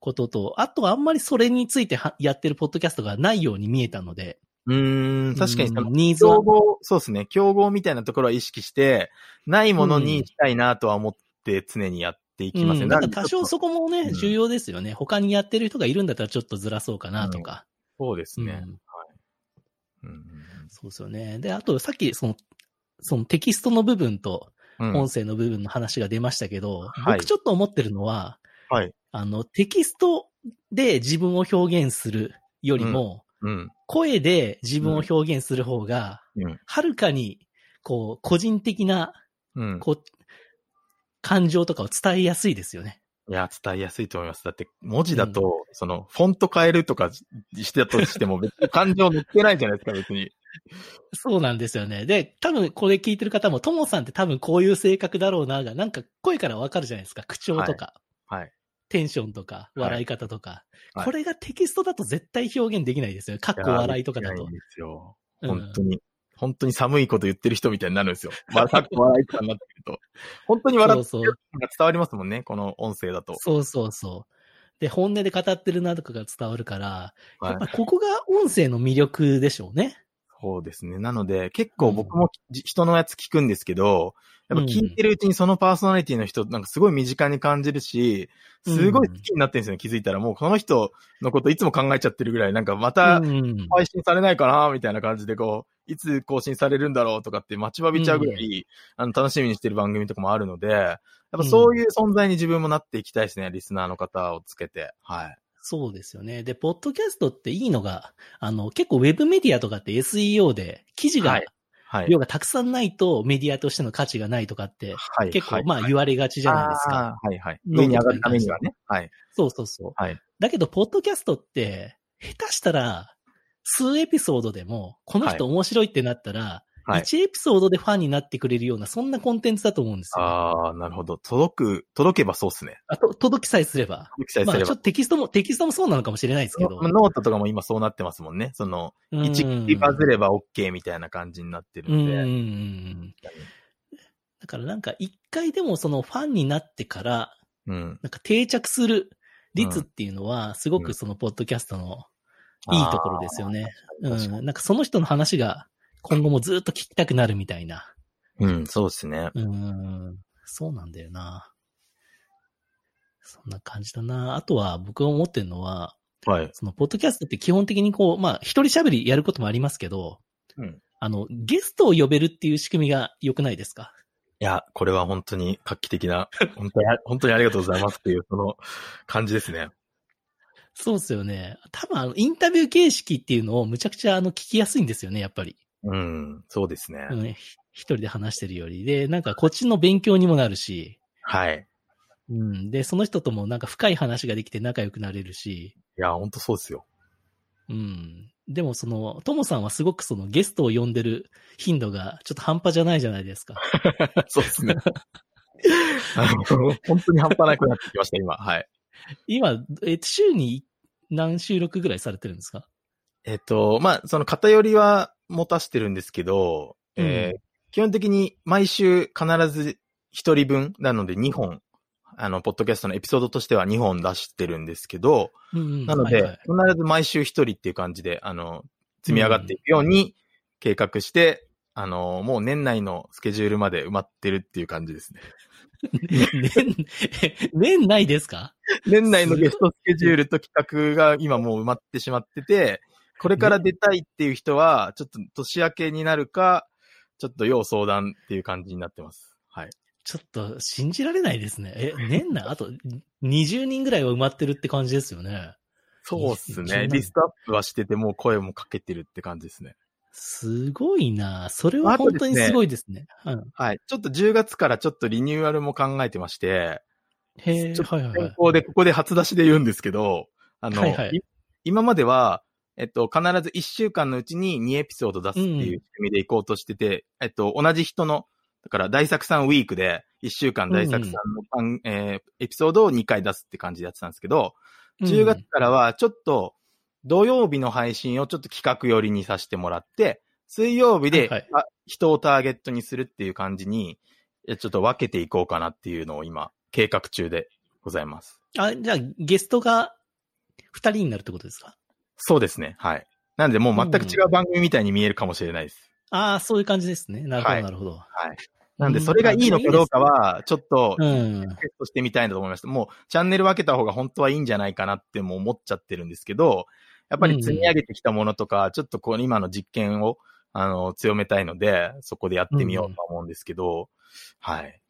[SPEAKER 1] ことと、あとはあんまりそれについてはやってるポッドキャストがないように見えたので、
[SPEAKER 2] うーん、確かに
[SPEAKER 1] ニーズは。
[SPEAKER 2] 競合、そうですね。競合みたいなところは意識して、ないものにしたいなとは思って常にやっていきますね。
[SPEAKER 1] うん、
[SPEAKER 2] なんでちょっと
[SPEAKER 1] 多少そこもね、
[SPEAKER 2] うん
[SPEAKER 1] 重要ですよね。他にやってる人がいるんだったらちょっとずらそうかなとか。
[SPEAKER 2] そうですね。
[SPEAKER 1] うん
[SPEAKER 2] うん
[SPEAKER 1] そうですよね。で、あとさっきその、そのテキストの部分と
[SPEAKER 2] うん
[SPEAKER 1] 音声の部分の話が出ましたけど、
[SPEAKER 2] はい
[SPEAKER 1] 僕ちょっと思ってるのは、
[SPEAKER 2] はい。
[SPEAKER 1] あの、テキストで自分を表現するよりも、
[SPEAKER 2] うん。
[SPEAKER 1] 声で自分を表現する方が、
[SPEAKER 2] うん。
[SPEAKER 1] はるかに、こう、個人的な、
[SPEAKER 2] うん。
[SPEAKER 1] こう、感情とかを伝えやすいですよね。
[SPEAKER 2] いや、伝えやすいと思います。だって、文字だと、その、フォント変えるとかしてたとしても、別に感情乗ってないじゃないですか、別に。
[SPEAKER 1] そうなんですよね。で、多分これ聞いてる方も、ともさんって多分こういう性格だろうな、が、なんか声からわかるじゃないですか。口調とか、
[SPEAKER 2] はい。
[SPEAKER 1] テンションとか、
[SPEAKER 2] はい
[SPEAKER 1] 笑い方とか。
[SPEAKER 2] はい
[SPEAKER 1] これがテキストだと絶対表現できないですよね。かっこ笑いとかだと
[SPEAKER 2] いやいいん。ですよ。
[SPEAKER 1] うん
[SPEAKER 2] 本当に。本当に寒いこと言ってる人みたいになるんですよ。まあ、さっき笑いとかになってくると。本当に笑って
[SPEAKER 1] そう
[SPEAKER 2] るのが伝わりますもんね、この音声だと。
[SPEAKER 1] そうそうそう。で、本音で語ってるなとかが伝わるから、
[SPEAKER 2] はい
[SPEAKER 1] やっぱここが音声の魅力でしょうね。
[SPEAKER 2] そうですね。なので、結構僕もじ人のやつ聞くんですけど、やっぱ聞いてるうちにそのパーソナリティの人、なんかすごい身近に感じるし、すごい好きになってるんですよね、気づいたら。もうこの人のこといつも考えちゃってるぐらい、なんかまた
[SPEAKER 1] うん
[SPEAKER 2] 配信されないかな、みたいな感じでこう、いつ更新されるんだろうとかって待ちわびちゃうぐらい、あの、楽しみにしてる番組とかもあるので、やっぱそういう存在に自分もなっていきたいですね、リスナーの方をつけて。はい。
[SPEAKER 1] そうですよね。で、ポッドキャストっていいのが、あの、結構ウェブメディアとかって SEO で記事が、
[SPEAKER 2] はいはい。
[SPEAKER 1] 量がたくさんないとメディアとしての価値がないとかって、
[SPEAKER 2] はい。
[SPEAKER 1] 結構、
[SPEAKER 2] はい
[SPEAKER 1] まあ言われがちじゃないですか。
[SPEAKER 2] はいはい。上に上がるためにはね。はい。
[SPEAKER 1] そうそうそう。
[SPEAKER 2] はい。
[SPEAKER 1] だけど、ポッドキャストって、下手したら、数エピソードでも、この人面白いってなったら、
[SPEAKER 2] はい。
[SPEAKER 1] 1エピソードでファンになってくれるような、そんなコンテンツだと思うんですよ。
[SPEAKER 2] ああ、なるほど。届く、届けばそうっすね。
[SPEAKER 1] あと、届きさえすれば。
[SPEAKER 2] 届きさえ
[SPEAKER 1] まあ、
[SPEAKER 2] すれば
[SPEAKER 1] ちょっと。テキストも、テキストもそうなのかもしれないですけど。
[SPEAKER 2] ノートとかも今そうなってますもんね。その、
[SPEAKER 1] うん
[SPEAKER 2] 1記事バズれば OK みたいな感じになってる
[SPEAKER 1] うんん
[SPEAKER 2] で。
[SPEAKER 1] うんうん。だからなんか一回でもそのファンになってから、
[SPEAKER 2] うん。
[SPEAKER 1] なんか定着する率っていうのは、すごくそのポッドキャストのいいところですよね。うん。なんかその人の話が今後もずっと聞きたくなるみたいな。
[SPEAKER 2] うん、そうですね。
[SPEAKER 1] うん。そうなんだよな。そんな感じだな。あとは僕が思ってるのは、
[SPEAKER 2] はい。
[SPEAKER 1] そのポッドキャストって基本的にこう、まあ一人喋りやることもありますけど、
[SPEAKER 2] うん。
[SPEAKER 1] あの、ゲストを呼べるっていう仕組みが良くないですか？
[SPEAKER 2] いや、これは本当に画期的な、本当に、本当にありがとうございますっていう、その感じですね。
[SPEAKER 1] そうですよね。多分あの、インタビュー形式っていうのをむちゃくちゃあの、聞きやすいんですよね、やっぱり。
[SPEAKER 2] うん、そうですね。
[SPEAKER 1] 一人で話してるより。で、なんかこっちの勉強にもなるし、
[SPEAKER 2] はい。
[SPEAKER 1] うん。で、その人ともなんか深い話ができて仲良くなれるし、
[SPEAKER 2] いや、本当そうですよ。
[SPEAKER 1] うん。でもその、ともさんはすごくそのゲストを呼んでる頻度がちょっと半端じゃないじゃないですか。
[SPEAKER 2] そうですね。あの本当に半端なくなってきました、今。はい。
[SPEAKER 1] 今、え、週に何収録ぐらいされてるんですか
[SPEAKER 2] えっと、まあ、その偏りは持たしてるんですけど、えー基本的に毎週必ず一人分なので2本、あの、ポッドキャストのエピソードとしては2本出してるんですけど、
[SPEAKER 1] うんうん。
[SPEAKER 2] なので、
[SPEAKER 1] はいはい
[SPEAKER 2] 必ず毎週一人っていう感じで、あの、積み上がっていくように計画して、あの、もう年内のスケジュールまで埋まってるっていう感じですね。
[SPEAKER 1] 年、年内ですか
[SPEAKER 2] 年内のゲストスケジュールと企画が今もう埋まってしまってて、これから出たいっていう人は、ちょっと年明けになるか、ちょっと要相談っていう感じになってます。はい。
[SPEAKER 1] ちょっと信じられないですね。え、年内？あと20人ぐらいは埋まってるって感じですよね。
[SPEAKER 2] そうっすね。
[SPEAKER 1] な
[SPEAKER 2] リストアップはしてて、もう声もかけてるって感じですね。
[SPEAKER 1] すごいなそれは本当にすごいですね。うん
[SPEAKER 2] はい。ちょっと10月からちょっとリニューアルも考えてまして、
[SPEAKER 1] へえ、
[SPEAKER 2] ちょっと
[SPEAKER 1] はいはいはい。
[SPEAKER 2] 先行で、ここで初出しで言うんですけど、あの、
[SPEAKER 1] はいはい。
[SPEAKER 2] い今までは、えっと、必ず1週間のうちに2エピソード出すっていう仕組みでいこうとしてて、えっと、同じ人の、だから大作さんウィークで、1週間大作さんの番、えーエピソードを2回出すって感じでやってたんですけど、10月からはちょっと土曜日の配信をちょっと企画寄りにさせてもらって、水曜日で、人をターゲットにするっていう感じに、えちょっと分けていこうかなっていうのを今、計画中でございます。
[SPEAKER 1] あ、じゃあ、ゲストが2人になるってことですか？
[SPEAKER 2] そうですね。はい。なんでもう全く違う番組みたいに見えるかもしれないです。
[SPEAKER 1] ああ、そういう感じですね。なるほど、
[SPEAKER 2] はい
[SPEAKER 1] なるほど。
[SPEAKER 2] はい。なんで、それがいいのかどうかは、ちょっと、
[SPEAKER 1] うん。
[SPEAKER 2] テストしてみたいなと思いました。もう、チャンネル分けた方が本当はいいんじゃないかなっても思っちゃってるんですけど、やっぱり積み上げてきたものとか、ちょっとこう、今の実験を、あの、強めたいので、そこでやってみようと思うんですけど、はい。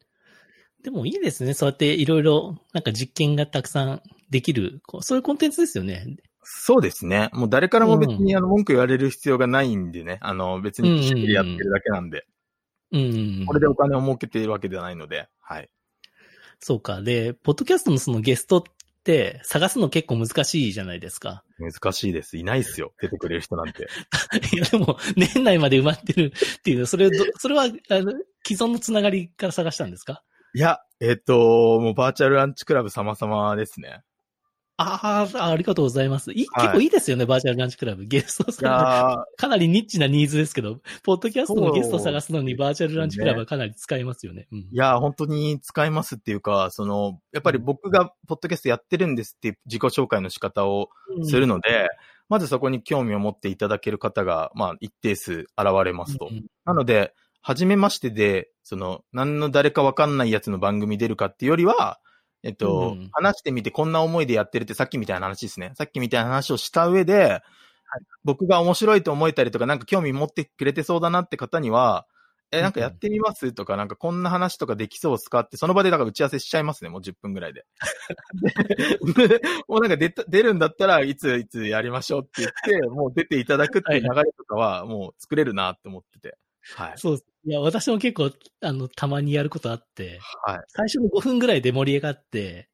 [SPEAKER 1] でもいいですね。そうやっていろいろ、なんか実験がたくさんできる、こうそういうコンテンツですよね。
[SPEAKER 2] そうですね。もう誰からも別にあの文句言われる必要がないんでね。あの別に一緒にやってるだけなんで。
[SPEAKER 1] うん。
[SPEAKER 2] これでお金を儲けているわけではないので。はい。
[SPEAKER 1] そうか。で、ポッドキャストのそのゲストって探すの結構難しいじゃないですか。
[SPEAKER 2] 難しいです。いないっすよ。出てくれる人なんて。
[SPEAKER 1] いや、でも、年内まで埋まってるっていう、それど、それは、あの、既存のつながりから探したんですか？
[SPEAKER 2] いや、えっ、と、もうバーチャルランチクラブ様々ですね。
[SPEAKER 1] ああ、ありがとうございます。いい
[SPEAKER 2] はい
[SPEAKER 1] 結構いいですよね、バーチャルランチクラブ。ゲスト
[SPEAKER 2] い
[SPEAKER 1] さん。
[SPEAKER 2] や
[SPEAKER 1] かなりニッチなニーズですけど、ポッドキャストのゲスト探すのにバーチャルランチクラブはかなり使えますよね。うん
[SPEAKER 2] いや、本当に使いますっていうか、その、やっぱり僕がポッドキャストやってるんですっていう自己紹介の仕方をするので、まずそこに興味を持っていただける方が、まあ、一定数現れますと。
[SPEAKER 1] うん
[SPEAKER 2] なので、初めましてで、その、何の誰かわかんないやつの番組出るかっていうよりは、えっと、
[SPEAKER 1] うん
[SPEAKER 2] 話してみてこんな思いでやってるってさっきみたいな話ですね。さっきみたいな話をした上で、僕が面白いと思えたりとか、なんか興味持ってくれてそうだなって方には、え、なんかやってみますとか、なんかこんな話とかできそうっすかって、その場でだから打ち合わせしちゃいますね、もう10分ぐらいで。ででもうなんか出た出るんだったらいついつやりましょうって言って、もう出ていただくっていう流れとかはもう作れるなって思ってて。はい。
[SPEAKER 1] そう。いや、私も結構、あの、たまにやることあって、
[SPEAKER 2] はい。
[SPEAKER 1] 最初の5分ぐらいで盛り上がって、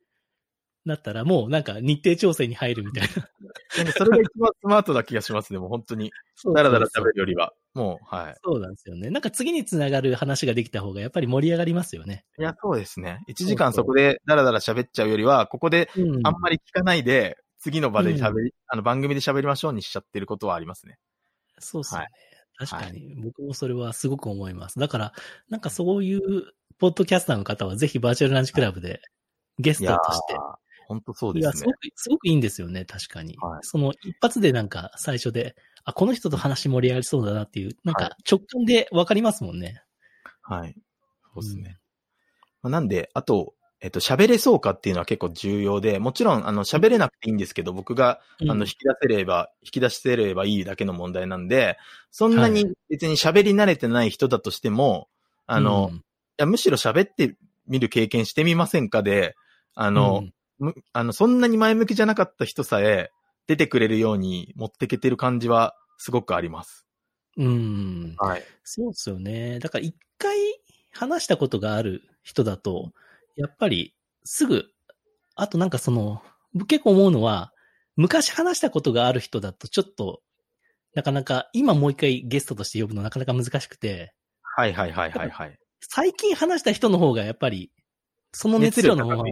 [SPEAKER 1] なったらもうなんか日程調整に入るみたいな。
[SPEAKER 2] それが一番スマートな気がしますね、もう本当に。
[SPEAKER 1] そう
[SPEAKER 2] だらだら
[SPEAKER 1] そう
[SPEAKER 2] 喋るよりは。もう、はい。
[SPEAKER 1] そうなんですよね。なんか次につながる話ができた方がやっぱり盛り上がりますよね。
[SPEAKER 2] いや、そうですね。1時間そこでだらだら喋っちゃうよりは、ここで
[SPEAKER 1] うん
[SPEAKER 2] あんまり聞かないで、次の場で喋り、あの番組で喋りましょうにしちゃってることはありますね。
[SPEAKER 1] そうっすよね。
[SPEAKER 2] い
[SPEAKER 1] 確かに、僕もそれはすごく思います。だから、なんかそういう、ポッドキャスターの方はぜひバーチャルランチクラブでゲス
[SPEAKER 2] いや
[SPEAKER 1] トとして。
[SPEAKER 2] 本当そう
[SPEAKER 1] いや、
[SPEAKER 2] ですね
[SPEAKER 1] すご。く、すごくいいんですよね、確かに。
[SPEAKER 2] はい
[SPEAKER 1] その一発でなんか最初で、あ、この人と話盛り上がりそうだなっていう、なん
[SPEAKER 2] は
[SPEAKER 1] か直感でわかりますもんね。
[SPEAKER 2] はい。そうですね。まあなんで、あと、えっと、喋れそうかっていうのは結構重要で、もちろん、あの、喋れなくていいんですけど、僕が、
[SPEAKER 1] うん
[SPEAKER 2] あの、引き出せれば、引き出せればいいだけの問題なんで、そんな
[SPEAKER 1] は
[SPEAKER 2] に別に喋り慣れてない人だとしても、あの、い
[SPEAKER 1] うん
[SPEAKER 2] や、むしろ喋ってみる経験してみませんかで、あの、むあの、そんなに前向きじゃなかった人さえ、出てくれるように持ってけてる感じは、すごくあります。
[SPEAKER 1] うん。うん。
[SPEAKER 2] はい。
[SPEAKER 1] そうですよね。だから一回話したことがある人だと、やっぱりすぐ、あとなんかその、僕結構思うのは、昔話したことがある人だとちょっと、なかなか、今もう一回ゲストとして呼ぶのなかなか難しくて、
[SPEAKER 2] はいはいはいはいはい。
[SPEAKER 1] 最近話した人の方がやっぱり、その熱量のまま
[SPEAKER 2] い。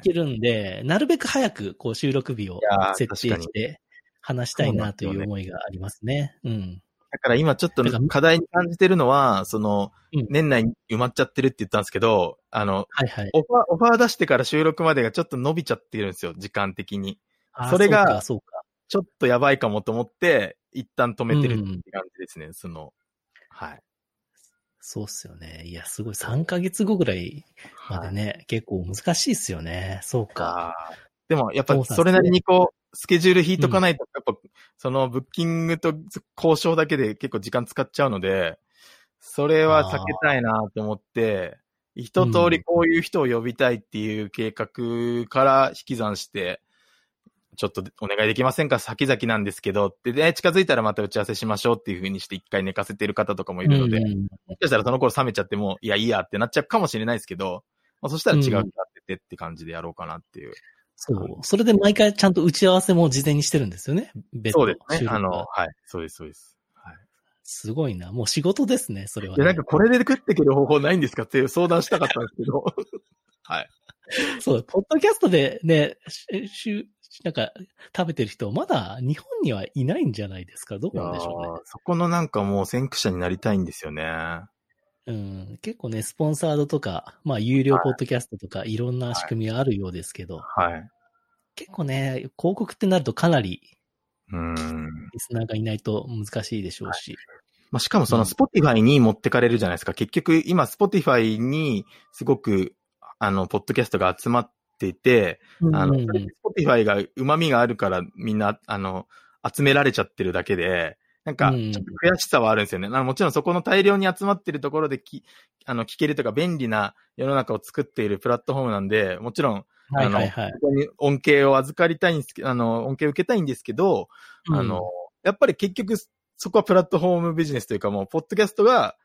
[SPEAKER 1] けるんで、なるべく早くこう収録日を設定して話したいなとい
[SPEAKER 2] う
[SPEAKER 1] 思いがありますね。うん。
[SPEAKER 2] だから今ちょっと課題に感じてるのは、その
[SPEAKER 1] うん、
[SPEAKER 2] 年内に埋まっちゃってるって言ったんですけど、あの、
[SPEAKER 1] はいはい。
[SPEAKER 2] オファー、オファー出してから収録までがちょっと伸びちゃってるんですよ、時間的に。それが。ちょっとやばいかもと思って、一旦止めてるって
[SPEAKER 1] うん
[SPEAKER 2] 感じですね、その、はい。
[SPEAKER 1] そうっすよね。いや、すごい。3ヶ月後ぐらいまでね、結構難しいっすよね。そうか。
[SPEAKER 2] でも、やっぱ
[SPEAKER 1] そ
[SPEAKER 2] れなりにこう、スケジュール引いとかないと、やっぱ、そのブッキングと交渉だけで結構時間使っちゃうので、それは避けたいなと思って、一通りこういう人を呼びたいっていう計画から引き算して、ちょっとお願いできませんか？先々なんですけどって、で、近づいたらまた打ち合わせしましょうっていう風にして一回寝かせてる方とかもいるので、もしかしたらその頃冷めちゃっても、いや、いいやってなっちゃうかもしれないですけど、まあ、そしたら違うっててって感じでやろうかなっていう。
[SPEAKER 1] そう。それで毎回ちゃんと打ち合わせも事前にしてるんですよね？別途
[SPEAKER 2] そうですね。あの、はい。そうです、そうです。はい。
[SPEAKER 1] すごいな。もう仕事ですね、それは、
[SPEAKER 2] で、
[SPEAKER 1] ね。
[SPEAKER 2] なんかこれで食っていける方法ないんですか？っていう相談したかったんですけど。はい。
[SPEAKER 1] そう、ポッドキャストでね、ししなんか、食べてる人、まだ日本にはいないんじゃないですか？どうなんでしょうね。
[SPEAKER 2] そこのなんかもう先駆者になりたいんですよね。
[SPEAKER 1] うん、結構ね、スポンサードとか、まあ、有料ポッドキャストとか、いろんな仕組みがあるようですけど、
[SPEAKER 2] はい。
[SPEAKER 1] 結構ね、広告ってなるとかなり
[SPEAKER 2] うん。
[SPEAKER 1] リスナーがいないと難しいでしょうし。
[SPEAKER 2] まあ、しかもその
[SPEAKER 1] うん
[SPEAKER 2] Spotify に持ってかれるじゃないですか。結局今 Spotify にすごく、あの、ポッドキャストが集まっていて、あの、
[SPEAKER 1] うん
[SPEAKER 2] それで Spotify が旨味があるからみんな、あの、集められちゃってるだけで、なんか、
[SPEAKER 1] うん
[SPEAKER 2] ちょっと悔しさはあるんですよね。あのもちろんそこの大量に集まってるところでき、あの、聞けるとか便利な世の中を作っているプラットフォームなんで、もちろん、
[SPEAKER 1] はいはいはい
[SPEAKER 2] あの、。ここに恩恵を預かりたいんですけど、あの、恩恵を受けたいんですけど、あの、やっぱり結局、そこはプラットフォームビジネスというかもう、ポッドキャストが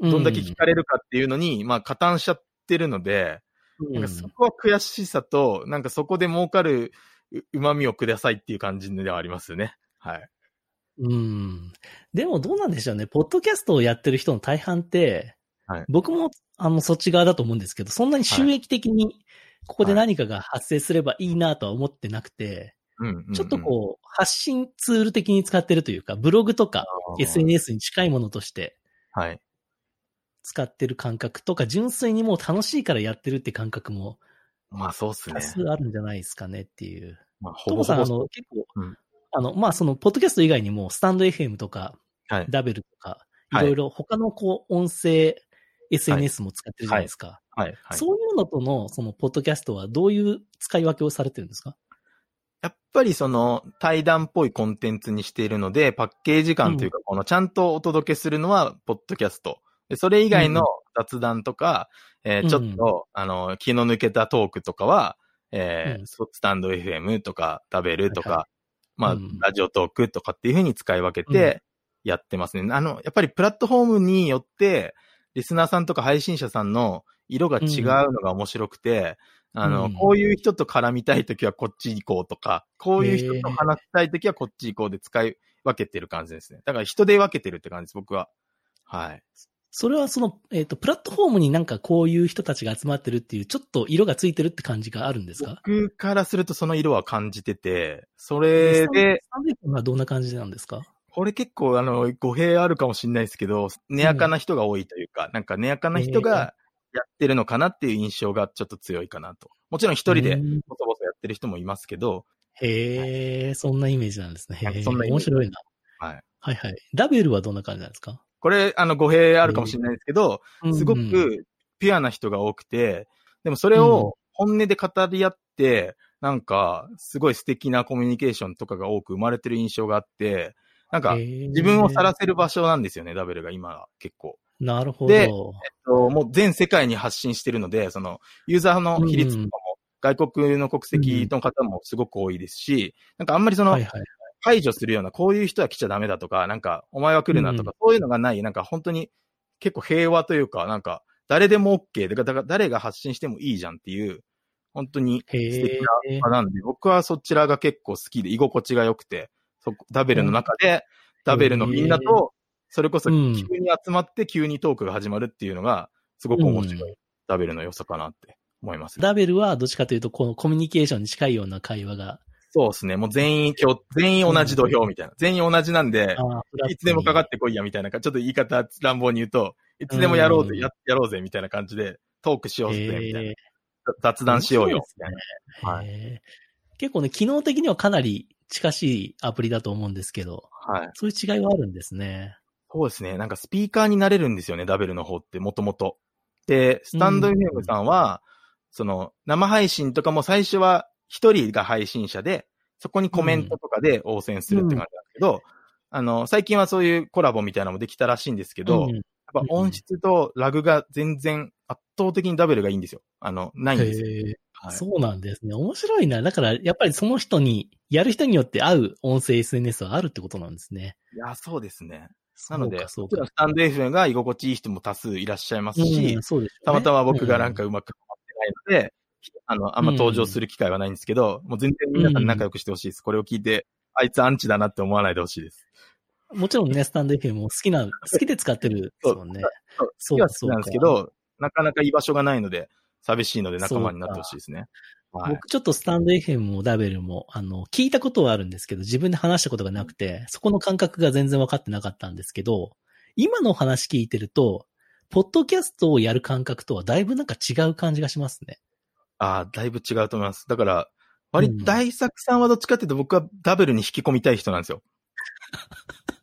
[SPEAKER 2] どんだけ聞かれるかっていうのに、まあ、加担しちゃってるので、
[SPEAKER 1] うん、
[SPEAKER 2] なんかそこは悔しさと、なんかそこで儲かるう旨味をくださいっていう感じではありますよね。はい。
[SPEAKER 1] うん。でもどうなんでしょうね。ポッドキャストをやってる人の大半って、
[SPEAKER 2] はい
[SPEAKER 1] 僕もあのそっち側だと思うんですけど、そんなに収益的にここで何かが発生すればいいなとは思ってなくて、ちょっとこう、発信ツール的に使ってるというか、ブログとか SNS に近いものとして
[SPEAKER 2] はい。
[SPEAKER 1] 使ってる感覚とか、純粋にもう楽しいからやってるって感覚も
[SPEAKER 2] まあそうっすね
[SPEAKER 1] 多。数あるんじゃないですかねっていう。
[SPEAKER 2] まあ、ほぼほぼ
[SPEAKER 1] あの、結構、
[SPEAKER 2] うん
[SPEAKER 1] あの、まあ、その、ポッドキャスト以外にも、スタンド FM とか、
[SPEAKER 2] はい。
[SPEAKER 1] ダベルとか、い
[SPEAKER 2] はい
[SPEAKER 1] ろいろ他のこう、音声 SNS も使ってるじゃないですか。
[SPEAKER 2] はい。はい。
[SPEAKER 1] そういうのとの、その、ポッドキャストはどういう使い分けをされてるんですか？
[SPEAKER 2] やっぱりその対談っぽいコンテンツにしているので、パッケージ感というか、このちゃんとお届けするのは、ポッドキャスト。でそれ以外の雑談とか、えーちょっと、あの、気の抜けたトークとかは、えー
[SPEAKER 1] うん
[SPEAKER 2] スタンド FM とか、食べるとか、
[SPEAKER 1] はいは
[SPEAKER 2] まあ、
[SPEAKER 1] うん
[SPEAKER 2] ラジオトークとかっていうふうに使い分けてやってますね。あの、やっぱりプラットフォームによって、リスナーさんとか配信者さんの色が違うのが面白くて、あの、
[SPEAKER 1] うん
[SPEAKER 2] こういう人と絡みたいときはこっち行こうとか、こういう人と話したいときはこっち行こうで使い分けてる感じですね。だから人で分けてるって感じです、僕は。はい。
[SPEAKER 1] それはその、えっ、と、プラットフォームになんかこういう人たちが集まってるっていう、ちょっと色がついてるって感じがあるんですか？
[SPEAKER 2] 僕からするとその色は感じてて、それで、
[SPEAKER 1] スタンド FM はどんな感じなんですか？
[SPEAKER 2] これ結構あの、語弊あるかもしれないですけど、根やかな人が多いというか、なんか根やかな人がやってるのかなっていう印象がちょっと強いかなと。もちろん一人で
[SPEAKER 1] うん
[SPEAKER 2] ボソボソやってる人もいますけど、
[SPEAKER 1] へえ、そんなイメージなんですね。
[SPEAKER 2] そんな
[SPEAKER 1] 面白いな。
[SPEAKER 2] はい。
[SPEAKER 1] はいはい。ラベルはどんな感じなんですか？
[SPEAKER 2] これ、あの、語弊あるかもしれないですけど、すご
[SPEAKER 1] うん
[SPEAKER 2] くピュアな人が多くて、でもそれを本音で語り合って、なんか、すごい素敵なコミュニケーションとかが多く生まれてる印象があって、なんか、自
[SPEAKER 1] 自
[SPEAKER 2] 分を晒せる場所なんですよね、ダベルが今は結構。
[SPEAKER 1] なるほ
[SPEAKER 2] で
[SPEAKER 1] ど。
[SPEAKER 2] ともう全世界に発信してるので、その、ユーザーの比率とかも、外国の国籍の方もすごく多いですし、なんかあんまりその
[SPEAKER 1] はい、はい。
[SPEAKER 2] 排除するような、こういう人は来ちゃダメだとか、なんか、お前は来るなとか、そういうのがない、なんか本当に結構平和というか、なんか、誰でも OK で、だから誰が発信してもいいじゃんっていう、本当に素
[SPEAKER 1] へ
[SPEAKER 2] 敵
[SPEAKER 1] え。
[SPEAKER 2] な場なんで、僕はそちらが結構好きで、居心地が良くて、そこダベルの中で、ダベルのみんなと、それこそ急
[SPEAKER 1] うん
[SPEAKER 2] に集まって急にトークが始まるっていうのが、すごく面白い、ダベルの良さかなって思います。
[SPEAKER 1] ラベルはどっちかというと、このコミュニケーションに近いような会話が。
[SPEAKER 2] そうですね。もう全員今日、全員同じ土俵みたいな。全員同じなんで、いつでもかかってこいやみたいな、ちょっと言い方乱暴に言うと、いつでもやろうぜ、
[SPEAKER 1] うん
[SPEAKER 2] ややろうぜみたいな感じで、トークしようぜ、みたいな。雑談しようよ。はい
[SPEAKER 1] 結構ね、機能的にはかなり近しいアプリだと思うんですけど、
[SPEAKER 2] はい。
[SPEAKER 1] そういう違いはあるんですね。
[SPEAKER 2] そうですね。なんかスピーカーになれるんですよね、ダベルの方って、もともと。で、スタンド
[SPEAKER 1] うん
[SPEAKER 2] FM さんは、その、生配信とかも最初は一人が配信者で、そこにコメントとかで応戦するって感じなんですけど、あの、最近はそういうコラボみたいなのもできたらしいんですけど、
[SPEAKER 1] うん
[SPEAKER 2] やっぱ音質とラグが全然圧倒的にダベルがいいんですよ。あの、ないんですよ。はい、
[SPEAKER 1] そうなんですね。面白いな。だから、やっぱりその人に、やる人によって合う音声 SNS はあるってことなんですね。
[SPEAKER 2] いや、そうですね。なので、
[SPEAKER 1] そうか、
[SPEAKER 2] ス。タンド FM が居心地いい人も多数いらっしゃいますし、
[SPEAKER 1] うんそうでしょうね
[SPEAKER 2] たまたま僕がなんかうまくはまってないので、あの、あんま登場する機会はないんですけど、もう全然皆さん仲良くしてほしいです。これを聞いて、あいつアンチだなって思わないでほしいです。
[SPEAKER 1] もちろんね、スタンド FM も好きな、好きで使ってるんですもんね。
[SPEAKER 2] そう
[SPEAKER 1] そうか
[SPEAKER 2] 好きは好きなんですけど、なかなか居場所がないので、寂しいので仲間になってほしいですね。はい。
[SPEAKER 1] 僕ちょっとスタンド FM もダベルも、あの、聞いたことはあるんですけど、自分で話したことがなくて、そこの感覚が全然分かってなかったんですけど、今の話聞いてると、ポッドキャストをやる感覚とはだいぶなんか違う感じがしますね。
[SPEAKER 2] ああ、だいぶ違うと思います。だから、割大作さんはどっちかっていうと僕はダブルに引き込みたい人なんですよ。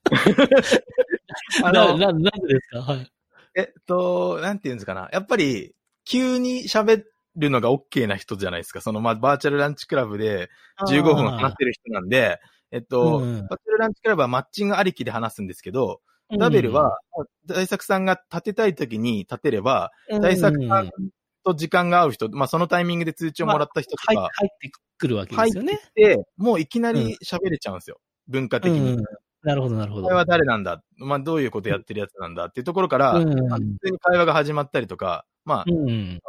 [SPEAKER 2] あ
[SPEAKER 1] な、
[SPEAKER 2] の、
[SPEAKER 1] な、なんでですか？はい。
[SPEAKER 2] えっと、なんていうんですかな。やっぱり、急に喋るのが OK な人じゃないですか。その、まあ、バーチャルランチクラブで15分話してる人なんで、えっと、
[SPEAKER 1] うん
[SPEAKER 2] バーチャルランチクラブはマッチングありきで話すんですけど、ダベルは、大作さんが立てたい時に立てれば、
[SPEAKER 1] うん、
[SPEAKER 2] 大作さ
[SPEAKER 1] うん
[SPEAKER 2] んと時間が合う人、まあ、そのタイミングで通知をもらった人と
[SPEAKER 1] 入
[SPEAKER 2] か、
[SPEAKER 1] 入ってくるわけですよね。
[SPEAKER 2] で、もういきなり喋れちゃうんですよ。文化的に。
[SPEAKER 1] うんなるほど、なるほど。
[SPEAKER 2] これは誰なんだ？まあ、どういうことやってるやつなんだっていうところから、
[SPEAKER 1] うん
[SPEAKER 2] まあ普通に会話が始まったりとか、まあ、
[SPEAKER 1] うん。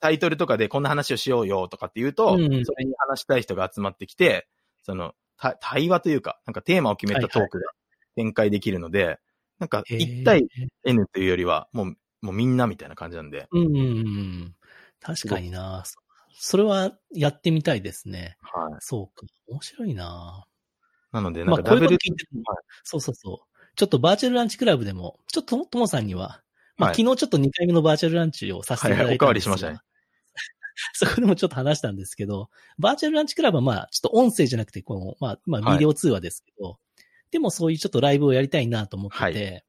[SPEAKER 2] タイトルとかでこんな話をしようよとかって言うと、
[SPEAKER 1] うん
[SPEAKER 2] それに話したい人が集まってきて、その、た対話というか、なんかテーマを決めたトークが展開できるので、なんか
[SPEAKER 1] へー
[SPEAKER 2] 1対 N というよりは、もう、もうみんなみたいな感じなんで、
[SPEAKER 1] うんうんうん。確かにな。そそれはやってみたいですね。
[SPEAKER 2] はい。
[SPEAKER 1] そうか。面白いな。
[SPEAKER 2] なので、
[SPEAKER 1] まあ、
[SPEAKER 2] なんかダブル、
[SPEAKER 1] こういうこと聞いそうそうそう。ちょっとバーチャルランチクラブでも、ちょっととともさんには、まあ、
[SPEAKER 2] はい
[SPEAKER 1] 昨日ちょっと2回目のバーチャルランチをさせていただいたんですが、
[SPEAKER 2] はいはいおかわりしましたね
[SPEAKER 1] そこでもちょっと話したんですけど、バーチャルランチクラブはまあ、ちょっと音声じゃなくて、この、まあ、まあ、
[SPEAKER 2] はい
[SPEAKER 1] ビデオ通話ですけど、でもそういうちょっとライブをやりたいなと思ってて、
[SPEAKER 2] はい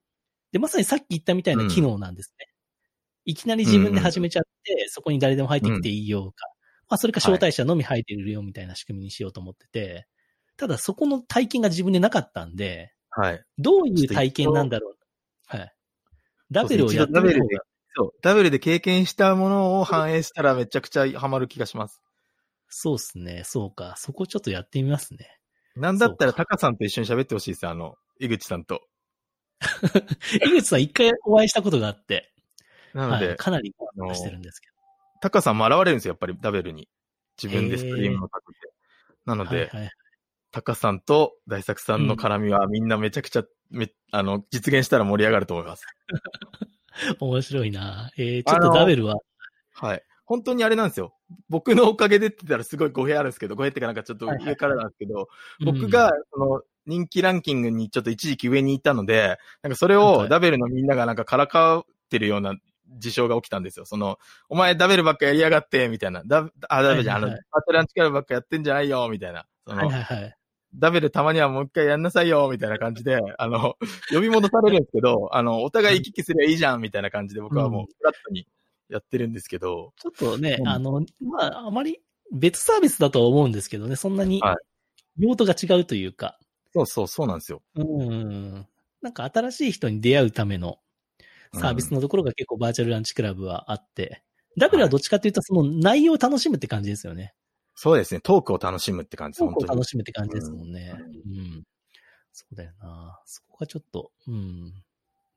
[SPEAKER 1] で、まさにさっき言ったみたいな機能なんですね。いきなり自分で始めちゃって、そこに誰でも入ってきていいよか、まあ、それか招待者のみ入ってるよみたいな仕組みにしようと思ってて、ただそこの体験が自分でなかったんで、
[SPEAKER 2] はい。
[SPEAKER 1] どういう体験なんだろう。はい。ダベルをやってみる
[SPEAKER 2] そう、ダブルで経験したものを反映したらめちゃくちゃハマる気がします。
[SPEAKER 1] そうですね。そうか。そこちょっとやってみますね。
[SPEAKER 2] なんだったらタカさんと一緒に喋ってほしいですよ、あの、井口さんと。
[SPEAKER 1] 井口さん一回お会いしたことがあって、
[SPEAKER 2] なので、
[SPEAKER 1] はい、かなりしてるんですけ
[SPEAKER 2] タカさんも現れるんですよ、やっぱりダベルに。自分でストリームをかけて。なの
[SPEAKER 1] ど。
[SPEAKER 2] で、
[SPEAKER 1] はいはい。
[SPEAKER 2] タカさんと大作さんの絡みはみんなめちゃくちゃ、めあの、実現したら盛り上がると思います。
[SPEAKER 1] 面白いな。えー、ちょっとダベルは、
[SPEAKER 2] はい。本当にあれなんですよ。僕のおかげでって言ったらすごい語弊あるんですけど、語弊ってかなんかちょっと
[SPEAKER 1] はいはい
[SPEAKER 2] 上からなんですけど、
[SPEAKER 1] うん
[SPEAKER 2] 僕が、その、人気ランキングにちょっと一時期上にいたので、なんかそれ
[SPEAKER 1] はい
[SPEAKER 2] をダベルのみんながなんかからかってるような事象が起きたんですよ。その、お前ダベルばっかやりやがって、みたいな。ダあ、ダベルじゃん、
[SPEAKER 1] はいはいはい
[SPEAKER 2] あの、バトランチカルばっかやってんじゃないよ、みたいな。その、
[SPEAKER 1] はいはいはい。
[SPEAKER 2] ダベルたまにはもう一回やんなさいよ、みたいな感じで、あの、呼び戻されるんですけど、あの、お互い行き来すればいいじゃん、みたいな感じで僕はもうフラットにやってるんですけど、
[SPEAKER 1] ちょっとね、
[SPEAKER 2] うん
[SPEAKER 1] あの、まあ、あまり別サービスだとは思うんですけどね、そんなに
[SPEAKER 2] はい
[SPEAKER 1] 用途が違うというか、
[SPEAKER 2] そうそう、そうなんですよ。
[SPEAKER 1] うん。なんか新しい人に出会うためのサービスのところが結構バーチャルランチクラブはあって、ダブルはどっちかというとその内容を楽しむって感じですよね。
[SPEAKER 2] そうですね、トークを楽しむって感じです、
[SPEAKER 1] トークを楽。しむって感じですもんね。
[SPEAKER 2] う
[SPEAKER 1] うん。そうだよな。そこがちょっと、うん。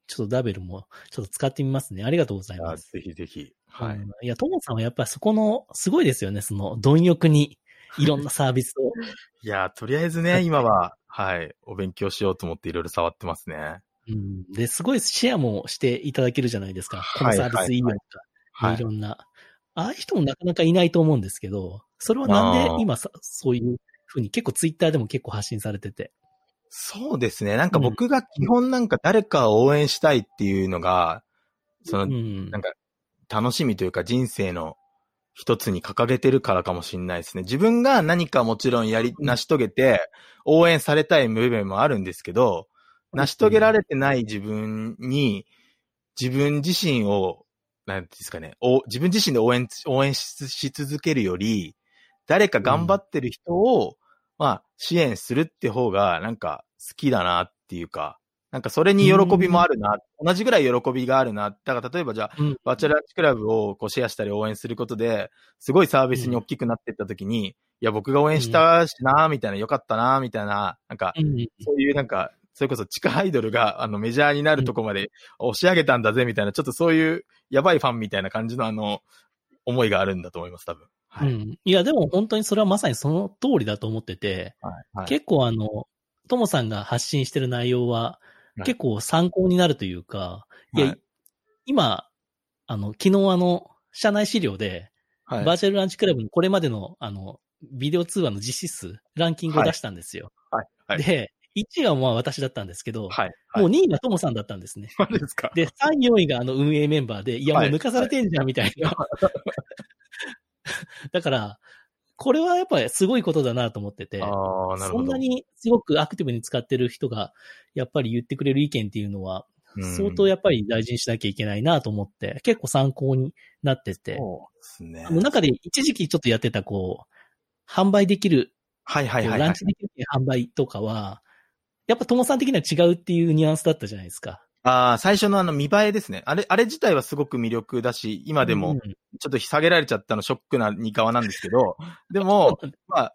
[SPEAKER 1] ちょっとダベルもちょっと使ってみますね。ありがとうござい
[SPEAKER 2] あ
[SPEAKER 1] ます。
[SPEAKER 2] ぜひぜひ。はい。
[SPEAKER 1] うんいや、ともさんはやっぱりそこの、すごいですよね。その、貪欲に、いろんなサービスを。
[SPEAKER 2] いや、とりあえずね、今は、はい、お勉強しようと思っていろいろ触ってますね。
[SPEAKER 1] うん。で、すごいシェアもしていただけるじゃないですか。この
[SPEAKER 2] はい
[SPEAKER 1] サービスいいよとか、
[SPEAKER 2] はい
[SPEAKER 1] い、ろんな。ああいう人もなかなかいないと思うんですけど、それはなんで今さ、そういうふうに結構ツイッターでも結構発信されてて？
[SPEAKER 2] そうですね。なんか僕が基本なんか誰かを応援したいっていうのが、その
[SPEAKER 1] う、ん。
[SPEAKER 2] なんか楽しみというか人生の一つに掲げてるからかもしれないですね。自分が何かもちろんやり、
[SPEAKER 1] うん
[SPEAKER 2] 成し遂げて応援されたい部分もあるんですけど、成し遂げられてない自分に、自分自身を、なんですかね、お自分自身で応援、応援しし続けるより、誰か頑張ってる人を、まあ、支援するって方が、なんか好きだなっていうか、なんかそれに喜びもあるな、同じぐらい喜びがあるな。だから例えばじゃあ、
[SPEAKER 1] うん。
[SPEAKER 2] バーチャルアーチクラブをこうシェアしたり応援することで、すごいサービスに大きくなっていったときに、いや、僕が応援したしな、みたいな、よかったな、みたいな、なんか、
[SPEAKER 1] うん。
[SPEAKER 2] そういうなんか、それこそ地下アイドルが、あの、メジャーになるとこまで押し上げたんだぜ、みたいな、ちょっとそういう、やばいファンみたいな感じの、あの、思いがあるんだと思います、多分。はい。
[SPEAKER 1] うん。いや、でも本当にそれはまさにその通りだと思ってて、
[SPEAKER 2] はい。はい。
[SPEAKER 1] 結構あの、ともさんが発信してる内容は
[SPEAKER 2] はい
[SPEAKER 1] 結構参考になるというか、いや、
[SPEAKER 2] はい
[SPEAKER 1] 今、あの、昨日あの、社内資料で、
[SPEAKER 2] はい。
[SPEAKER 1] バーチャルランチクラブのこれまでの、あの、ビデオ通話の実施数、ランキングを出したんですよ。
[SPEAKER 2] はい。はい。
[SPEAKER 1] で、1位はまあ私だったんですけど、
[SPEAKER 2] はい。
[SPEAKER 1] もう
[SPEAKER 2] はい。
[SPEAKER 1] 2位がともさんだったんですね。
[SPEAKER 2] 何ですか？
[SPEAKER 1] で、3、4位があの運営メンバーで、いやもう
[SPEAKER 2] はい
[SPEAKER 1] 抜かされてんじゃんみたいな。だから、これはやっぱりすごいことだなと思ってて。そんなにすごくアクティブに使ってる人が、やっぱり言ってくれる意見っていうのは、
[SPEAKER 2] うん
[SPEAKER 1] 相当やっぱり大事にしなきゃいけないなと思って、結構参考になってて、
[SPEAKER 2] そうですね
[SPEAKER 1] あ。の中で一時期ちょっとやってたこう、販売できる、
[SPEAKER 2] はいはいはい、はい
[SPEAKER 1] ランチ。できる販売とかは、やっぱ友さん的には違うっていうニュアンスだったじゃないですか。
[SPEAKER 2] ああ、最初のあの見栄えですね。あれ、あれ自体はすごく魅力だし、今でも
[SPEAKER 1] うん
[SPEAKER 2] ちょっと下げられちゃったのショックな二側なんですけど、でも、まあ、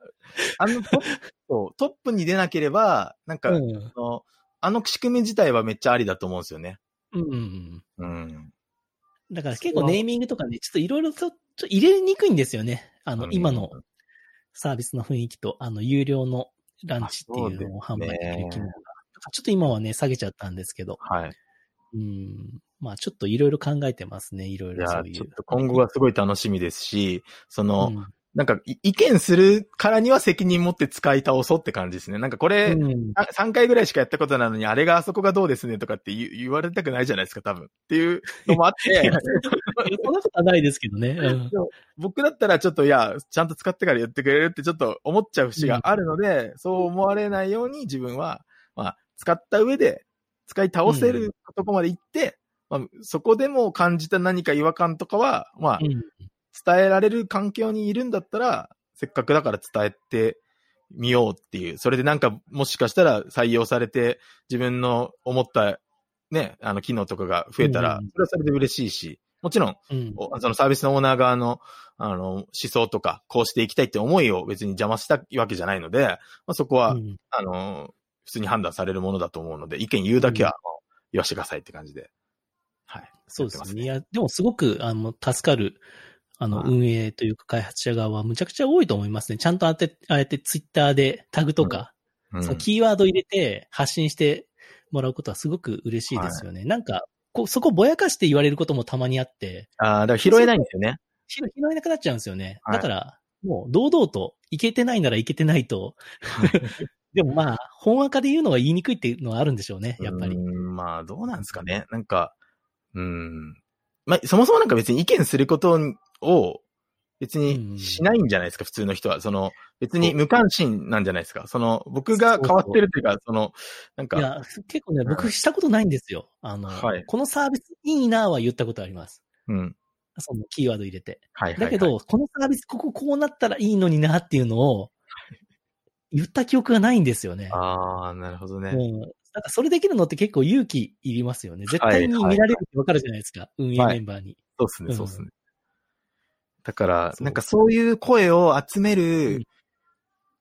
[SPEAKER 2] あのトップと、トップに出なければ、なんか、
[SPEAKER 1] うん。
[SPEAKER 2] あのあの仕組み自体はめっちゃありだと思うんですよね。
[SPEAKER 1] うん。
[SPEAKER 2] うん。
[SPEAKER 1] だから結構ネーミングとかね、ちょっといろいろとちょっと入れにくいんですよね。あの、
[SPEAKER 2] うん
[SPEAKER 1] 今のサービスの雰囲気と、あの、有料のランチっていうのを販売できる機能が。ちょっと今はね、下げちゃったんですけど、
[SPEAKER 2] はい。
[SPEAKER 1] うん。まあちょっといろいろ考えてますね、いろい
[SPEAKER 2] いや
[SPEAKER 1] ろそういう。
[SPEAKER 2] ちょっと今後はすごい楽しみですし、その、
[SPEAKER 1] うん
[SPEAKER 2] なんか、い意見するからには責任持って使い倒そうって感じですね。なんかこれ、
[SPEAKER 1] うん
[SPEAKER 2] あ3回ぐらいしかやったことなのに、あれがあそこがどうですねとかって言われたくないじゃないですか、多分。っていうのもあって、
[SPEAKER 1] そんなことはないですけどね。うん
[SPEAKER 2] 僕だったらちょっと、いや、ちゃんと使ってから言ってくれるってちょっと思っちゃう節があるので、そう思われないように自分は、まあ、使った上で、使い倒せるとこまで行って、まあ、そこでも感じた何か違和感とかは、まあ、
[SPEAKER 1] うん
[SPEAKER 2] 伝えられる環境にいるんだったら、せっかくだから伝えてみようっていう。それでなんか、もしかしたら採用されて、自分の思った、ね、あの、機能とかが増えたら、
[SPEAKER 1] うん
[SPEAKER 2] それはそれで嬉しいし、もちろん、
[SPEAKER 1] うん
[SPEAKER 2] おそのサービスのオーナー側の、あの、思想とか、こうしていきたいって思いを別に邪魔したわけじゃないので、まあ、そこは、
[SPEAKER 1] うん
[SPEAKER 2] あの、普通に判断されるものだと思うので、意見言うだけは、まあ言わしてくださいって感じで。はい。
[SPEAKER 1] そうですねいや、でもすごく、あの、助かる、あの、
[SPEAKER 2] はい
[SPEAKER 1] 運営というか開発者側はむちゃくちゃ多いと思いますね。ちゃんとあて、ああやってツイッターでタグとか、
[SPEAKER 2] うん
[SPEAKER 1] そのキーワード入れて発信してもらうことはすごく嬉しいですよね。なんか、こうそこぼやかして言われることもたまにあって、
[SPEAKER 2] ああ、だから拾えないんですよね。
[SPEAKER 1] 拾拾えなくなっちゃうんですよね。
[SPEAKER 2] はい
[SPEAKER 1] だから、もう堂々と、いけてないならいけてないと。でもまあ、本赤で言うのが言いにくいっていうのはあるんでしょうね、やっぱり。
[SPEAKER 2] まあ、どうなんですかね。なんか、うん。まあ、そもそもなんか別に意見することを、別にしないんじゃないですか、普通の人は。その、別に無関心なんじゃないですか。その、僕が変わってるっていうか、その、なんか、
[SPEAKER 1] いや、結構ね、僕したことないんですよ。あの、
[SPEAKER 2] はい
[SPEAKER 1] このサービスいいなは言ったことあります。
[SPEAKER 2] うん。
[SPEAKER 1] そのキーワード入れて。
[SPEAKER 2] はいはい、はい。
[SPEAKER 1] だけど、このサービスこここうなったらいいのになっていうのを、言った記憶がないんですよね。
[SPEAKER 2] ああ、なるほどね。
[SPEAKER 1] うん。なんかそれできるのって結構勇気いりますよね。絶対に見られるってわかるじゃないですか。運営メンバーに。
[SPEAKER 2] そうっすね、そうっすね。だから、なんかそういう声を集め
[SPEAKER 1] う
[SPEAKER 2] る
[SPEAKER 1] ん。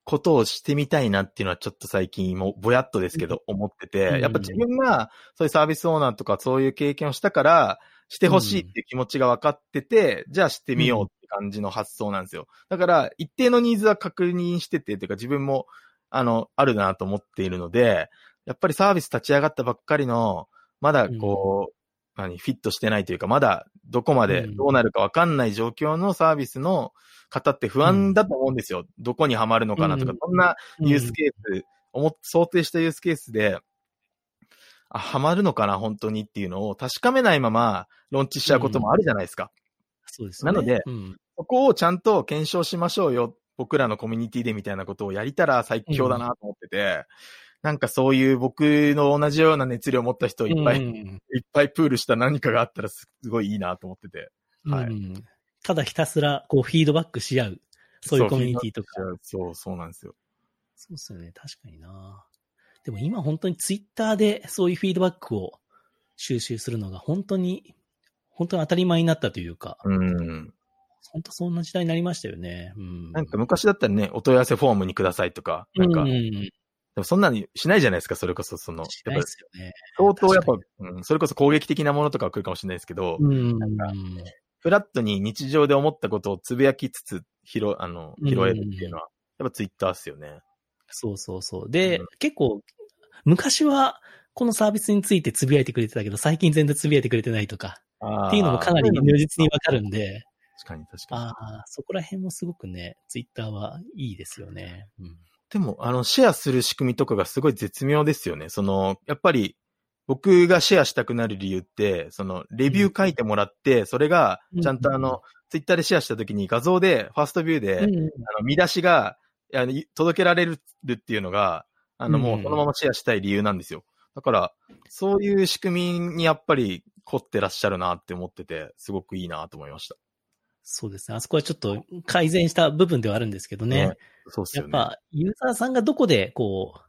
[SPEAKER 2] ことをしてみたいなっていうのはちょっと最近もぼやっとですけど思ってて、
[SPEAKER 1] うん。
[SPEAKER 2] やっぱ自分がそういうサービスオーナーとかそういう経験をしたから、してほしいっていう気持ちが分かってて、じゃあしてみようって感じの発想なんですよ。だから、一定のニーズは確認してて、というか自分も、あの、あるなと思っているので、やっぱりサービス立ち上がったばっかりの、まだこう、何、フィットしてないというか、まだどこまでどうなるかわかんない状況のサービスの方って不安だと思うんですよ。どこにはまるのかなとか、
[SPEAKER 1] う
[SPEAKER 2] んなユースケース、思っ想定したユースケースで、あ、ハマるのかな、本当にっていうのを確かめないまま、ローンチしちゃうこともあるじゃないですか。
[SPEAKER 1] そうですね。
[SPEAKER 2] なので
[SPEAKER 1] うん、
[SPEAKER 2] そこをちゃんと検証しましょうよ。僕らのコミュニティでみたいなことをやりたら最強だなと思ってて、なんかそういう僕の同じような熱量を持った人をいっぱい、
[SPEAKER 1] うん
[SPEAKER 2] いっぱいプールした何かがあったらすごいいいなと思ってて。はい
[SPEAKER 1] うんただひたすら、こう、フィードバックし合う。そういうコミュニティとか。
[SPEAKER 2] そう、そうなんですよ。
[SPEAKER 1] そうですよね。確かにな。でも今本当にツイッターでそういうフィードバックを収集するのが本当に、本当に当たり前になったというか、
[SPEAKER 2] うん。
[SPEAKER 1] 本当そんな時代になりましたよね。うん。
[SPEAKER 2] なんか昔だったらね、お問い合わせフォームにくださいとか、なんか、
[SPEAKER 1] うん、
[SPEAKER 2] で
[SPEAKER 1] うん
[SPEAKER 2] もそんなにしないじゃないですか、それこそ、その、
[SPEAKER 1] しないですよね。
[SPEAKER 2] 相当やっぱ
[SPEAKER 1] 確、
[SPEAKER 2] うん、それこそ攻撃的なものとかは来るかもしれないですけど、
[SPEAKER 1] うん。
[SPEAKER 2] フラットに日常で思ったことをつぶやきつつ、拾、あの、拾えるっていうのは、やっぱツイッターっすよね。
[SPEAKER 1] そうそうそう。で、
[SPEAKER 2] うん
[SPEAKER 1] 結構、昔はこのサービスについてつぶやいてくれてたけど、最近全然つぶやいてくれてないとか、っていうのもかなり如実にわかるんで、
[SPEAKER 2] 確かに確かに。
[SPEAKER 1] ああ、そこら辺もすごくね、ツイッターはいいですよね。うん。
[SPEAKER 2] でも、あの、シェアする仕組みとかがすごい絶妙ですよね。その、やっぱり、僕がシェアしたくなる理由って、その、レビュー書いてもらって、それが、ちゃんとあの、ツイッターでシェアした時に画像で、ファーストビューで、あの、見出しが、あのい届けられるっていうのが、あの、も
[SPEAKER 1] うん
[SPEAKER 2] うそのままシェアしたい理由なんですよ。だから、そういう仕組みにやっぱり凝ってらっしゃるなって思ってて、すごくいいなと思いました。
[SPEAKER 1] そうですね。あそこはちょっと改善した部分ではあるんですけどね。
[SPEAKER 2] ねそうっすよね。
[SPEAKER 1] やっぱ、ユーザーさんがどこで、こう、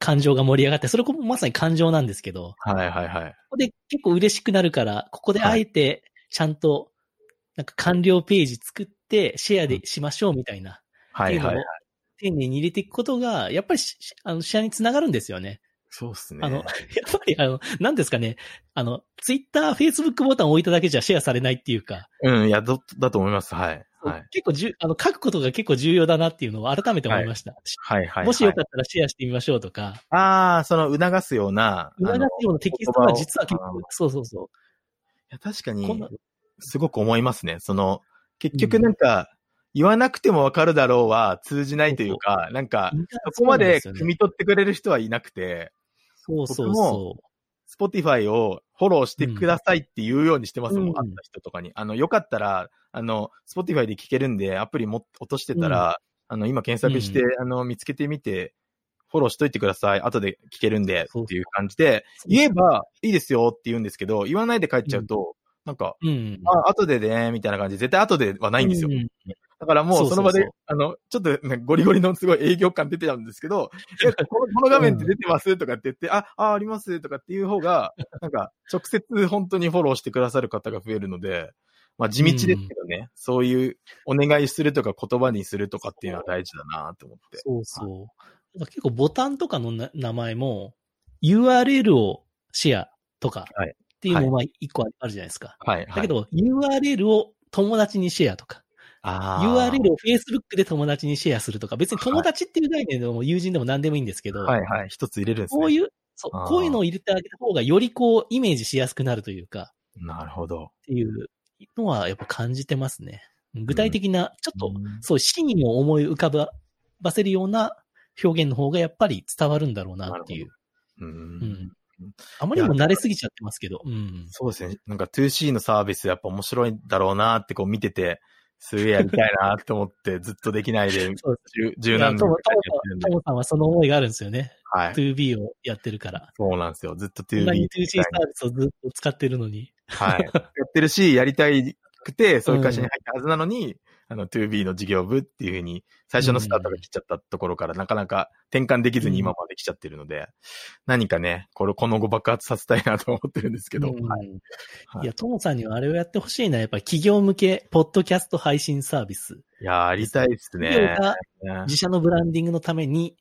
[SPEAKER 1] 感情が盛り上がって、それこまさに感情なんですけど、
[SPEAKER 2] はいはいはい。
[SPEAKER 1] ここで結構嬉しくなるから、ここであえて、ちゃんと、なんか完了ページ作って、シェアでしましょうみたいな、
[SPEAKER 2] はいはい
[SPEAKER 1] っていうのを。丁寧に入れていくことが、やっぱりしあの、シェアにつながるんですよね。
[SPEAKER 2] そうっすね。
[SPEAKER 1] あの、やっぱり、あの、なんですかね、あの、ツイッター、フェイスブックボタンを置いただけじゃシェアされないっていうか、
[SPEAKER 2] うん、いや、ど、だと思います。はい。はい。
[SPEAKER 1] 結構じゅ、あの、書くことが結構重要だなっていうのを改めて思いました。
[SPEAKER 2] はいはい。
[SPEAKER 1] もしよかったらシェアしてみましょうとか、
[SPEAKER 2] ああ、その促すような。
[SPEAKER 1] 促すようなテキストが実は結構そうそうそ
[SPEAKER 2] いや、確かに、すごく思いますね。その、結局なんか、言わなくてもわかるだろうは通じないというか、なんか、そこまで汲み取ってくれる人はいなくて、
[SPEAKER 1] そうそう
[SPEAKER 2] 僕
[SPEAKER 1] そ
[SPEAKER 2] Spotify をフォローしてくださいって言うようにしてますもん、
[SPEAKER 1] うん
[SPEAKER 2] 会った人とかに。あの、よかったら、あの、 Spotify で聞けるんで、アプリも落としてたら、あの、今検索して、あの、見つけてみて、フォローしといてください。後で聞けるんで、っていう感じで、
[SPEAKER 1] う。
[SPEAKER 2] 言えばいいですよって言うんですけど、言わないで帰っちゃうと、なんか、
[SPEAKER 1] うん。
[SPEAKER 2] あ、後でね、みたいな感じで、絶対後ではないんですよ。
[SPEAKER 1] うん
[SPEAKER 2] だからも
[SPEAKER 1] そううそ
[SPEAKER 2] の場で、あの、ちょっと、ね、ゴリゴリのすごい営業感出てたんですけど、えこのこの画面って出てますとかって言って、あ、あ、ありますとかっていう方が、なんか、直接本当にフォローしてくださる方が増えるので、まあ地道ですけどね、そういうお願いするとか言葉にするとかっていうのは大事だなと思って。
[SPEAKER 1] そうそう。結構ボタンとかのな名前も、URL をシェアとか
[SPEAKER 2] はい
[SPEAKER 1] っていうのもまあ一個あるじゃないですか。
[SPEAKER 2] はい、はい。
[SPEAKER 1] だけ、ど、URL を友達にシェアとか、URL を Facebook で友達にシェアするとか、別に友達っていう概念でも友人でも何でもいいんですけど、
[SPEAKER 2] はいはい、一つ入れるんですね。
[SPEAKER 1] こういう、そうこういうのを入れてあげた方がよりこうイメージしやすくなるというか、
[SPEAKER 2] なるほど。
[SPEAKER 1] っていうのはやっぱ感じてますね。具体的な、ちょっと、
[SPEAKER 2] うん
[SPEAKER 1] そう、真意を思い浮かばせるような表現の方がやっぱり伝わるんだろうなっていう。
[SPEAKER 2] うん
[SPEAKER 1] うん。あまりにも慣れすぎちゃってますけど。うん。
[SPEAKER 2] そうですね。なんか 2C のサービスやっぱ面白いんだろうなってこう見てて、すげえやりたいなって思ってずっとできないで、十何年くらいやってるんで
[SPEAKER 1] ト。モさんはその思いがあるんですよね。
[SPEAKER 2] はい。
[SPEAKER 1] 2B をやってるから。
[SPEAKER 2] そうなんですよ。ずっと
[SPEAKER 1] こんな
[SPEAKER 2] 2B
[SPEAKER 1] に 2C サービスをずっと使ってるのに。
[SPEAKER 2] はい。やってるし、やりたいくて、そういう会社に入ったはずなのに、あの 2B の事業部っていうふうに、最初のスタートが来ちゃったところから、なかなか転換できずに今まで来ちゃってるので、何かね、これ、この後爆発させたいなと思ってるんですけど、
[SPEAKER 1] うん
[SPEAKER 2] はい。はい
[SPEAKER 1] いや、トモさんにはあれをやってほしいな。やっぱり企業向け、ポッドキャスト配信サービス。
[SPEAKER 2] いやー、ありたいですね。
[SPEAKER 1] 自社のブランディングのために、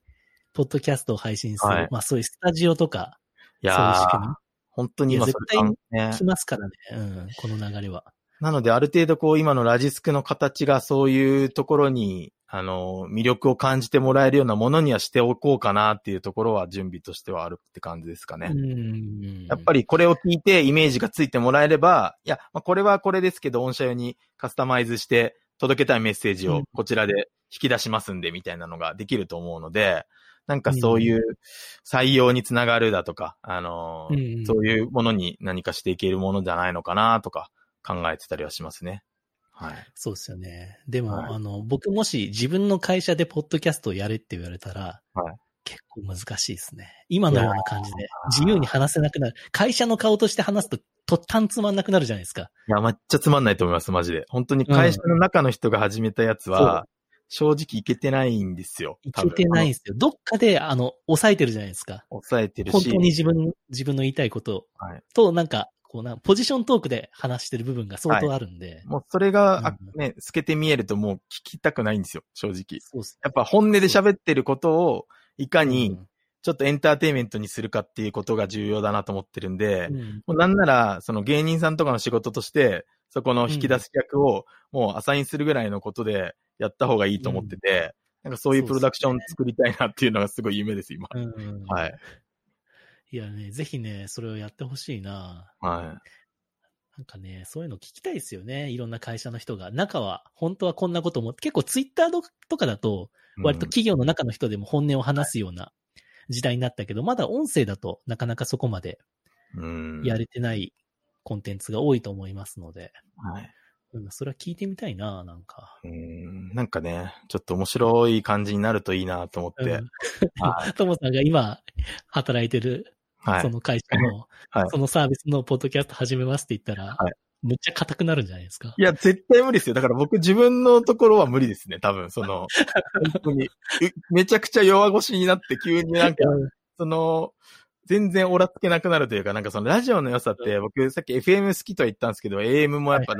[SPEAKER 1] ポッドキャストを配信する。
[SPEAKER 2] はい
[SPEAKER 1] まあそういうスタジオとか、
[SPEAKER 2] い
[SPEAKER 1] そういう仕
[SPEAKER 2] や
[SPEAKER 1] 組
[SPEAKER 2] ー、本当に今
[SPEAKER 1] 絶
[SPEAKER 2] ね
[SPEAKER 1] み来ますからね。うん、この流れは。
[SPEAKER 2] なので、ある程度こう、今のラジスクの形がそういうところに、あの、魅力を感じてもらえるようなものにはしておこうかなっていうところは準備としてはあるって感じですかね。
[SPEAKER 1] うん。
[SPEAKER 2] やっぱりこれを聞いてイメージがついてもらえれば、いや、まあ、これはこれですけど、御社用にカスタマイズして届けたいメッセージを
[SPEAKER 1] うん
[SPEAKER 2] こちらで引き出しますんで、みたいなのができると思うので、なんかそういう採用につながるだとか、あのそういうものに何かしていけるものじゃないのかなとか考えてたりはしますね。はい。
[SPEAKER 1] そうですよね。でも、
[SPEAKER 2] はい
[SPEAKER 1] あの、僕もし自分の会社でポッドキャストをやれって言われたら、
[SPEAKER 2] はい
[SPEAKER 1] 結構難しいですね。今のような感じで自由に話せなくなる。会社の顔として話すと、とったんつまんなくなるじゃないですか。
[SPEAKER 2] いや、めっちゃつまんないと思います、マジで。本当に会社の中の人が始めたやつは、正直いけてないんですよ。
[SPEAKER 1] いけてないんですよ。どっかで、あの、抑えてるじゃないですか。
[SPEAKER 2] 抑えてるし。
[SPEAKER 1] 本当に自分、自分の言いたいこと
[SPEAKER 2] はい
[SPEAKER 1] と、なんか、こうな、ポジショントークで話してる部分が相当あるんで。
[SPEAKER 2] もうそれが、あ
[SPEAKER 1] うん。
[SPEAKER 2] ね、透けて見えるともう聞きたくないんですよ、正直。
[SPEAKER 1] そうっす
[SPEAKER 2] やっぱ本音で喋ってることを、いか
[SPEAKER 1] う
[SPEAKER 2] に
[SPEAKER 1] ん。
[SPEAKER 2] ちょっとエンターテインメントにするかっていうことが重要だなと思ってるんで、
[SPEAKER 1] うん。
[SPEAKER 2] もうなんなら、その芸人さんとかの仕事として、そこの引き出す役をもうアサインするぐらいのことでやった方がいいと思ってて、なんかそういうプロダクション作りたいなっていうのがすごい夢です、今。
[SPEAKER 1] うん。
[SPEAKER 2] はい。
[SPEAKER 1] いやね、ぜひね、それをやってほしいな。
[SPEAKER 2] は
[SPEAKER 1] なんかね、そういうの聞きたいですよね。いろんな会社の人が。中は、本当はこんなこと思って、結構ツイッターとかだと、
[SPEAKER 2] い。
[SPEAKER 1] 割と
[SPEAKER 2] うん
[SPEAKER 1] 企業の中の人でも本音を話すような時代になったけど、まだ音声だとなかなかそこまで
[SPEAKER 2] うん。
[SPEAKER 1] やれてないコンテンツが多いと思いますので、
[SPEAKER 2] はい。
[SPEAKER 1] うん、それは聞いてみたいな、なんか。
[SPEAKER 2] うん。なんかね、ちょっと面白い感じになるといいなと思って。
[SPEAKER 1] うん
[SPEAKER 2] は
[SPEAKER 1] とも さんが今働いてる、
[SPEAKER 2] はい
[SPEAKER 1] そ。の会社の、
[SPEAKER 2] はい
[SPEAKER 1] そのサービスのポッドキャスト始めますって言ったら、
[SPEAKER 2] はい
[SPEAKER 1] むっちゃ硬くなるんじゃないですか？
[SPEAKER 2] いや、絶対無理ですよ。だから僕自分のところは無理ですね、多分、その、本当に。うめちゃくちゃ弱腰になって急になんか、その、全然オラつけなくなるというか、なんかそのラジオの良さって、僕さっき FM 好きとは言ったんですけど、AM もやっぱ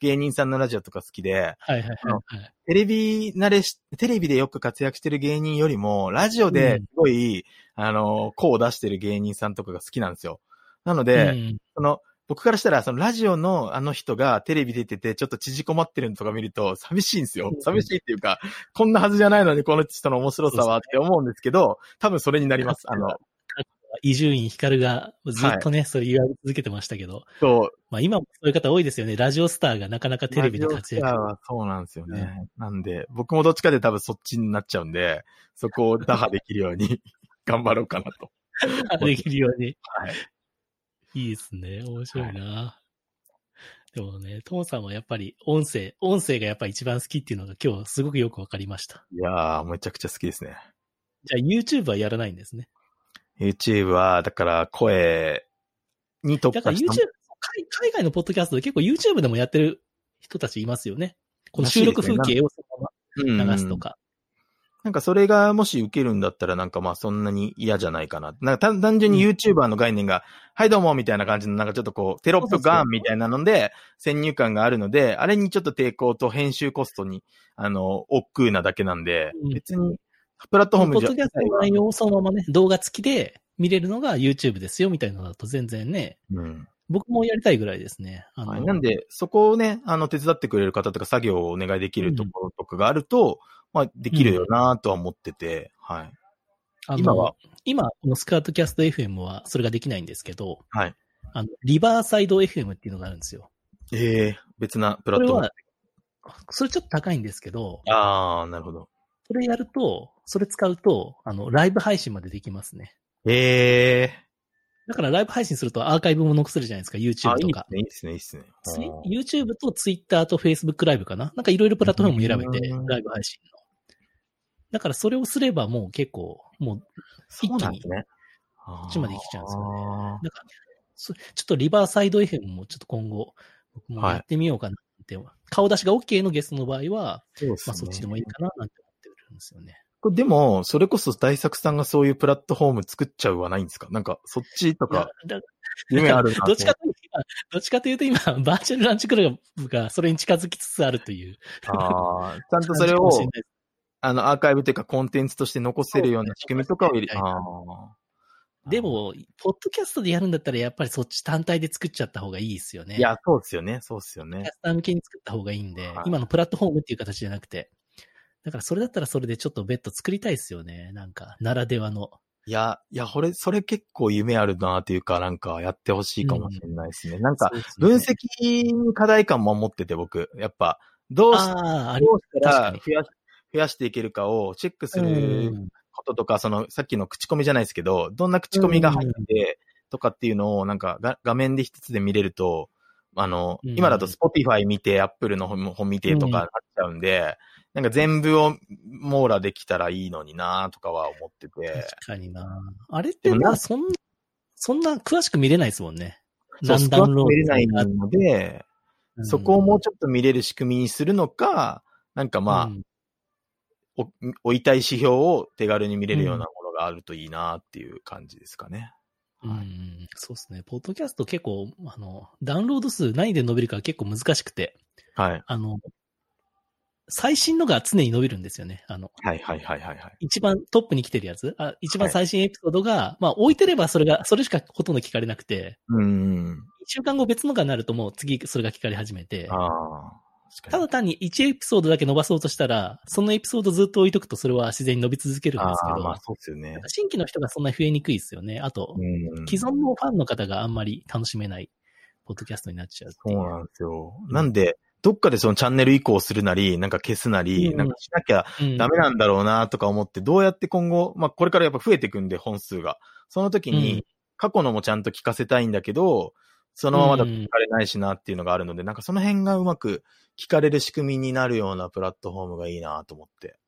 [SPEAKER 2] 芸人さんのラジオとか好きで、
[SPEAKER 1] はいはいはいはい。
[SPEAKER 2] テレビ慣れし、テレビでよく活躍してる芸人よりも、ラジオですごい、あの、声を出してる芸人さんとかが好きなんですよ。なので、
[SPEAKER 1] うん
[SPEAKER 2] その、僕からしたら、そのラジオのあの人がテレビ出てて、ちょっと縮こまってるのとか見ると、寂しいんですよ
[SPEAKER 1] う。ん
[SPEAKER 2] 寂しいっていうか、こんなはずじゃないのに、この人の面白さはって思うんですけど、多分それになります。あの、
[SPEAKER 1] 伊集院光がずっとね、それ言われ続けてましたけど、
[SPEAKER 2] そう、
[SPEAKER 1] まあ今もそういう方多いですよね。ラジオスターがなかなかテレビで活躍
[SPEAKER 2] ラジオスターはそうなんですよね。なんで、僕もどっちかで多分そっちになっちゃうんで、そこを打破できるように 頑張ろうかなと。
[SPEAKER 1] できるように。
[SPEAKER 2] はい。
[SPEAKER 1] いいですね。面白いな。でもね、トモさんはやっぱり音声、音声がやっぱり一番好きっていうのが今日すごくよくわかりました。
[SPEAKER 2] いやー、めちゃくちゃ好きですね。
[SPEAKER 1] じゃあ YouTube はやらないんですね。
[SPEAKER 2] YouTube は、だから声に特
[SPEAKER 1] だから
[SPEAKER 2] 化
[SPEAKER 1] YouTube
[SPEAKER 2] した。、
[SPEAKER 1] 海海外のポッドキャストで結構 YouTube でもやってる人たちいますよね。この収録風景をそのまま流すとか。
[SPEAKER 2] なんかそれがもし受けるんだったらなんかまあそんなに嫌じゃないかな。なんか単単純に YouTuber の概念が、はいどうもみたいな感じのなんかちょっとこうテロップガンみたいなので先入観があるので、あれにちょっと抵抗と編集コストに、あの、億劫なだけなんで、
[SPEAKER 1] うん
[SPEAKER 2] 別にプラットフォームじゃ
[SPEAKER 1] ポッドキャストの内容をそのままね、動画付きで見れるのが YouTube ですよみたいなのだと全然ね、
[SPEAKER 2] うん
[SPEAKER 1] 僕もやりたいぐらいですね。あの、
[SPEAKER 2] はい、なんで、そこをね、あの、手伝ってくれる方とか作業をお願いできるところとかがあると、まあ、できるよなとは思ってて、はい。
[SPEAKER 1] あの
[SPEAKER 2] 今は？
[SPEAKER 1] 今、このスカートキャスト FM はそれができないんですけど、
[SPEAKER 2] はい。
[SPEAKER 1] あの、リバーサイド FM っていうのがあるんですよ。
[SPEAKER 2] ええ別なプラ
[SPEAKER 1] それ
[SPEAKER 2] ットフォーム
[SPEAKER 1] は。、それちょっと高いんですけど、
[SPEAKER 2] ああ、なるほど。
[SPEAKER 1] それやると、それ使うと、あの、ライブ配信までできますね。
[SPEAKER 2] ええ
[SPEAKER 1] だからライブ配信するとアーカイブも残せるじゃないですか、
[SPEAKER 2] あ、
[SPEAKER 1] YouTube とか。
[SPEAKER 2] いいですね、いいですね、いいですね。
[SPEAKER 1] YouTube と Twitter と Facebook ライブかな？なんかいろいろプラットフォーム選べて
[SPEAKER 2] うん、
[SPEAKER 1] ライブ配信の。だからそれをすればもう結構、もう、
[SPEAKER 2] そうなんですね。
[SPEAKER 1] こっちまで来ちゃうんですよね
[SPEAKER 2] あ
[SPEAKER 1] なんか、そちょっとリバーサイド FM もちょっと今後、僕もやってみようかなって、顔出しが OK のゲストの場合は、
[SPEAKER 2] ね。
[SPEAKER 1] まあそっちでもいいかななんて思ってるんですよね。
[SPEAKER 2] これでも、それこそ大作さんがそういうプラットフォーム作っちゃうはないんですか？なんか、そっちとか、
[SPEAKER 1] だ
[SPEAKER 2] 夢あるな
[SPEAKER 1] どっちかというと今、どっちかというと今、バーチャルランチクラブがそれに近づきつつあるという
[SPEAKER 2] ああ、ちゃんとそれを あの、アーカイブというかコンテンツとして残せるような仕組みとかを入れ、
[SPEAKER 1] そう
[SPEAKER 2] ああ。
[SPEAKER 1] でも、ポッドキャストでやるんだったらやっぱりそっち単体で作っちゃった方がいいですよね。
[SPEAKER 2] いや、そうですよね、そうですよね
[SPEAKER 1] キャ。スター向けに作った方がいいんで、
[SPEAKER 2] はい
[SPEAKER 1] 今のプラットフォームっていう形じゃなくて。だからそれだったらそれでちょっと別途作りたいですよね。なんか、ならではの。
[SPEAKER 2] いや、いや、これ、それ結構夢あるなっていうか、なんかやってほしいかもしれないですね。なんか、
[SPEAKER 1] そうですね。
[SPEAKER 2] 分析に課題感も持ってて僕、やっぱ、どうした
[SPEAKER 1] ら
[SPEAKER 2] 増やし増やしていけるかをチェックす
[SPEAKER 1] う
[SPEAKER 2] る
[SPEAKER 1] ん
[SPEAKER 2] こととか、その、さっきの口コミじゃないですけど、どんな口コミが入って、とかっていうのを、なんかが、画面で一つで見れると、あの、
[SPEAKER 1] うん
[SPEAKER 2] 今だと Spotify 見て、Apple の本本見てとかなっちゃうんで、なんか全部を網羅できたらいいのになとかは思ってて。
[SPEAKER 1] 確かにな。あれって
[SPEAKER 2] な
[SPEAKER 1] まあ、そんな、そんな詳しく見れないですもんね。
[SPEAKER 2] そう、ス
[SPEAKER 1] 何ダウンロード
[SPEAKER 2] 見れないので、
[SPEAKER 1] うん
[SPEAKER 2] そこをもうちょっと見れる仕組みにするのか、なんかまあ、
[SPEAKER 1] うん
[SPEAKER 2] お置いたい指標を手軽に見れるようなものがあるといいなっていう感じですかね。
[SPEAKER 1] うん、そうですね。ポッドキャスト結構、あの、ダウンロード数何で伸びるか結構難しくて、
[SPEAKER 2] はい。
[SPEAKER 1] あの、最新のが常に伸びるんですよね。あの、
[SPEAKER 2] はいはいはいはいはい。
[SPEAKER 1] 一番トップに来てるやつあ一番最新エピソードが、まあ置いてればそれが、それしかほとんど聞かれなくて、
[SPEAKER 2] うん。
[SPEAKER 1] 一週間後別のがなるともう次それが聞かれ始めて、
[SPEAKER 2] ああ。
[SPEAKER 1] ただ単に1エピソードだけ伸ばそうとしたら、そのエピソードずっと置いとくとそれは自然に伸び続けるんですけど、
[SPEAKER 2] まあそうですよね。
[SPEAKER 1] 新規の人がそんな増えにくいですよね。あと、
[SPEAKER 2] うん。
[SPEAKER 1] 既存のファンの方があんまり楽しめない、ポッドキャストになっちゃうっていう
[SPEAKER 2] なんですよ。なんで、どっかでそのチャンネル移行するなり、なんか消すなり、
[SPEAKER 1] うん
[SPEAKER 2] なんかしなきゃ
[SPEAKER 1] うん
[SPEAKER 2] ダメなんだろうなとか思って、どうやって今後、まあこれからやっぱ増えていくんで、本数が。その時に、過去のもちゃんと聞かせたいんだけど、そのままだと聞かれないしなっていうのがあるので、なんかその辺がうまく聞かれる仕組みになるようなプラットフォームがいいなと思って、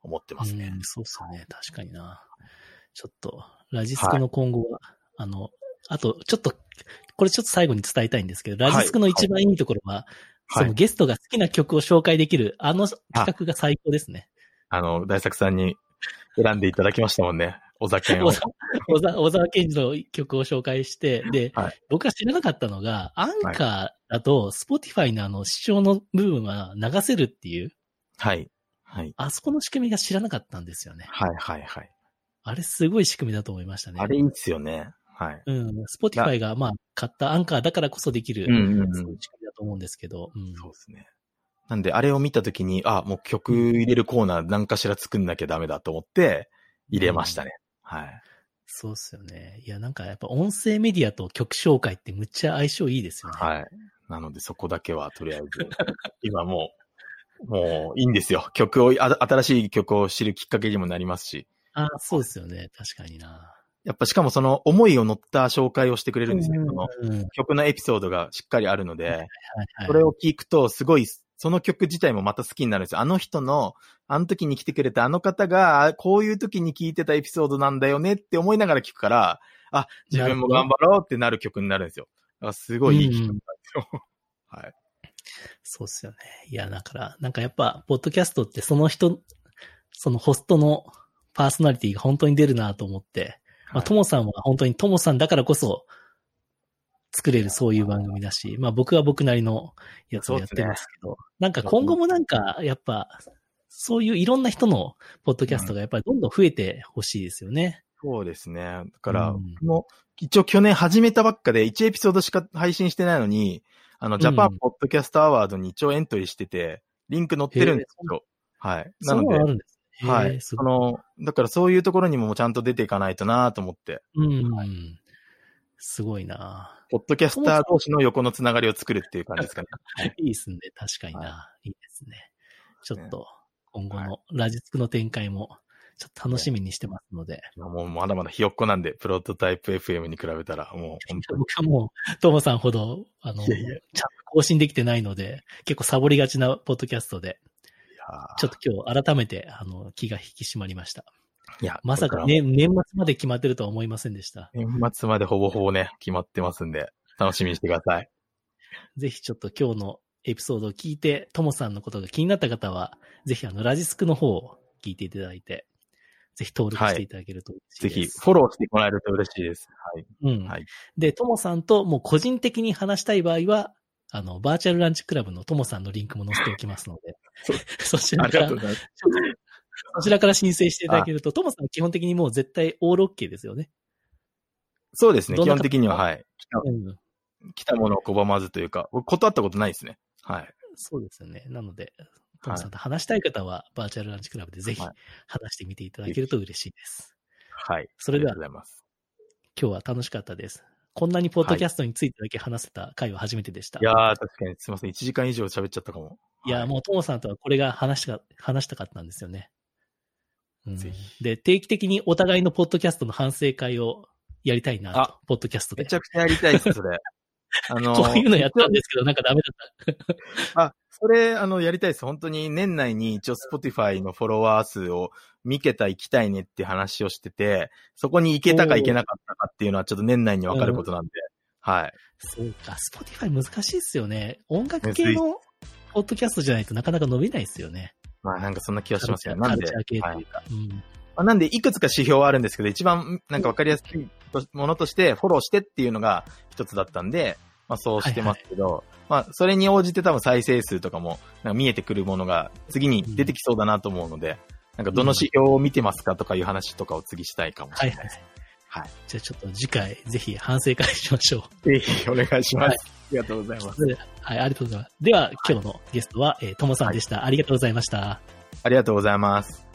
[SPEAKER 2] 思ってますね
[SPEAKER 1] うん。そうっすよね。確かにな。ちょっと、ラジスクの今後は、あの、あと、ちょっと、これちょっと最後に伝えたいんですけど、ラジスクの一番いいところは、そ
[SPEAKER 2] はい。
[SPEAKER 1] のゲストが好きな曲を紹介できる、あの企画が最高ですね。
[SPEAKER 2] あの、大作さんに選んでいただきましたもんね。
[SPEAKER 1] 小。沢小沢小沢健二の曲を紹介して、で、
[SPEAKER 2] はい
[SPEAKER 1] 僕が知らなかったのが、アンカーだと、 Spotify のあの、試聴の部分は流せるっていう、
[SPEAKER 2] はい。はい。
[SPEAKER 1] あそこの仕組みが知らなかったんですよね。
[SPEAKER 2] はい、はい、はい。
[SPEAKER 1] あれすごい仕組みだと思いましたね。
[SPEAKER 2] あれいいっすよね。はい。
[SPEAKER 1] うん。 Spotify が、まあ、買ったアンカーだからこそできる、
[SPEAKER 2] うんうんうん
[SPEAKER 1] そういう仕組みだと思うんですけど、うん。
[SPEAKER 2] そうですね。なんで、あれを見たときに、あ、もう曲入れるコーナー何かしら作んなきゃダメだと思って、入れましたね。はい。
[SPEAKER 1] そうっすよね。いや、なんかやっぱ音声メディアと曲紹介ってむっちゃ相性いいですよね。
[SPEAKER 2] はい。なので、そこだけはとりあえず、今もう、もういいんですよ。曲を、あ新しい曲を知るきっかけにもなりますし。
[SPEAKER 1] あそうですよね。確かにな。
[SPEAKER 2] やっぱしかもその思いを乗った紹介をしてくれるんですよ。その曲のエピソードがしっかりあるので、
[SPEAKER 1] はい
[SPEAKER 2] それを聞くとすごい、その曲自体もまた好きになるんですよ。あの人の、あの時に来てくれたあの方が、あこういう時に聞いてたエピソードなんだよねって思いながら聞くから、あ、自分も頑張ろうってなる曲になるんですよ。すごいいい曲なんですよ。はい。
[SPEAKER 1] そうっすよね。いや、だから、なんかやっぱ、ポッドキャストってその人、そのホストのパーソナリティが本当に出るなと思って、まあ、ともさんは本当にともさんだからこそ、作れるそういう番組だし、まあ僕は僕なりのやつをやってるんですけど、なんか今後もなんか、やっぱ、そういういろんな人のポッドキャストがやっぱりどんどん増えてほしいですよね。
[SPEAKER 2] そうですね。だから、
[SPEAKER 1] うん
[SPEAKER 2] 僕も一応去年始めたばっかで1エピソードしか配信してないのに、あの、ジャパンポッドキャストアワードに一応エントリーしてて、リンク載ってるんですよ。はい。なので
[SPEAKER 1] そういうのがあ、るんですね。
[SPEAKER 2] はい。その、だからそういうところにもちゃんと出ていかないとなと思って、
[SPEAKER 1] うん。すごいな
[SPEAKER 2] ポッドキャスター同士の横のつながりを作るっていう感じですかね。
[SPEAKER 1] いいですね。確かにな。いいですね。ちょっと、今後のラジツクの展開も、ちょっと楽しみにしてますので。
[SPEAKER 2] もうまだまだひよっこなんで、プロトタイプ FM に比べたら、もう本当に。
[SPEAKER 1] 僕はもう、トモさんほど、あの、
[SPEAKER 2] いやいや
[SPEAKER 1] ちゃんと更新できてないので、結構サボりがちなポッドキャストで、ちょっと今日改めて、あの、気が引き締まりました。
[SPEAKER 2] いや、
[SPEAKER 1] まさか
[SPEAKER 2] ね。
[SPEAKER 1] ね、年末まで決まってるとは思いませんでした。
[SPEAKER 2] 年末までほぼほぼね、決まってますんで、楽しみにしてください。
[SPEAKER 1] ぜひちょっと今日のエピソードを聞いて、トモさんのことが気になった方は、ぜひあの、ラジスクの方を聞いていただいて、ぜひ登録していただけると嬉し
[SPEAKER 2] ぜ
[SPEAKER 1] いです。
[SPEAKER 2] ひ、フォローしてもらえると嬉しいです。はい。
[SPEAKER 1] うん。
[SPEAKER 2] はい
[SPEAKER 1] で、ともさんともう個人的に話したい場合は、あの、バーチャルランチクラブのともさんのリンクも載せておきますので、そ ち
[SPEAKER 2] あ
[SPEAKER 1] らから。そちらから申請していただけると、ともさんは基本的にもう絶対オールオッケーですよね。
[SPEAKER 2] そうですね。基本的には、はい。来た
[SPEAKER 1] うん。
[SPEAKER 2] 来たものを拒まずというか、僕断ったことないですね。はい。
[SPEAKER 1] そうですよね。なので、ともさんと話したい方は、バーチャルランチクラブでぜひ
[SPEAKER 2] はい
[SPEAKER 1] 話してみていただけると嬉しいです。
[SPEAKER 2] はい。
[SPEAKER 1] それでは。今日は楽しかったです。こんなにポッドキャストについてだけ話せた回は初めてでした。
[SPEAKER 2] いやー、確かにすいません。1時間以上喋っちゃったかも。
[SPEAKER 1] いや、
[SPEAKER 2] はい
[SPEAKER 1] もう、ともさんとはこれが話したか、話したかったんですよね。うん
[SPEAKER 2] ぜひ
[SPEAKER 1] で、定期的にお互いのポッドキャストの反省会をやりたいなと
[SPEAKER 2] あ、
[SPEAKER 1] ポッドキャストで
[SPEAKER 2] めち。ゃくちゃやりたいです、それ。あのー
[SPEAKER 1] こういうのやったんですけど、なんかダメだった。
[SPEAKER 2] あ、それ、あの、やりたいです。本当に年内に一応 Spotify のフォロワー数を3桁行きたいねって話をしてて、そこに行けたか行けなかったかっていうのはちょっと年内に分かることなんで、はい。
[SPEAKER 1] そうか、 Spotify 難しいっすよね。音楽系のポッドキャストじゃないとなかなか伸びないっすよね。
[SPEAKER 2] まあなんかそんな気がしますよ。なんで、カ
[SPEAKER 1] ルチャー系と
[SPEAKER 2] はい
[SPEAKER 1] いうか。うん
[SPEAKER 2] まあなんでいくつか指標はあるんですけど、一番なんか分かりやすいものとしてフォローしてっていうのが一つだったんで、まあそうしてますけど、まあそれに応じて多分再生数とかもなんか見えてくるものが次に出てきそうだなと思うので、なんかどの指標を見てますかとかいう話とかを次したいかもし
[SPEAKER 1] はいはい
[SPEAKER 2] れないです。。はい。
[SPEAKER 1] じゃあちょっと次回、ぜひ反省会しましょう。
[SPEAKER 2] ぜひお願いします。
[SPEAKER 1] はい
[SPEAKER 2] ありがとうございます。
[SPEAKER 1] ははい、ありがとうございます。では、今日のゲストは、えーともさんでした。ありがとうございました。
[SPEAKER 2] ありがとうございます。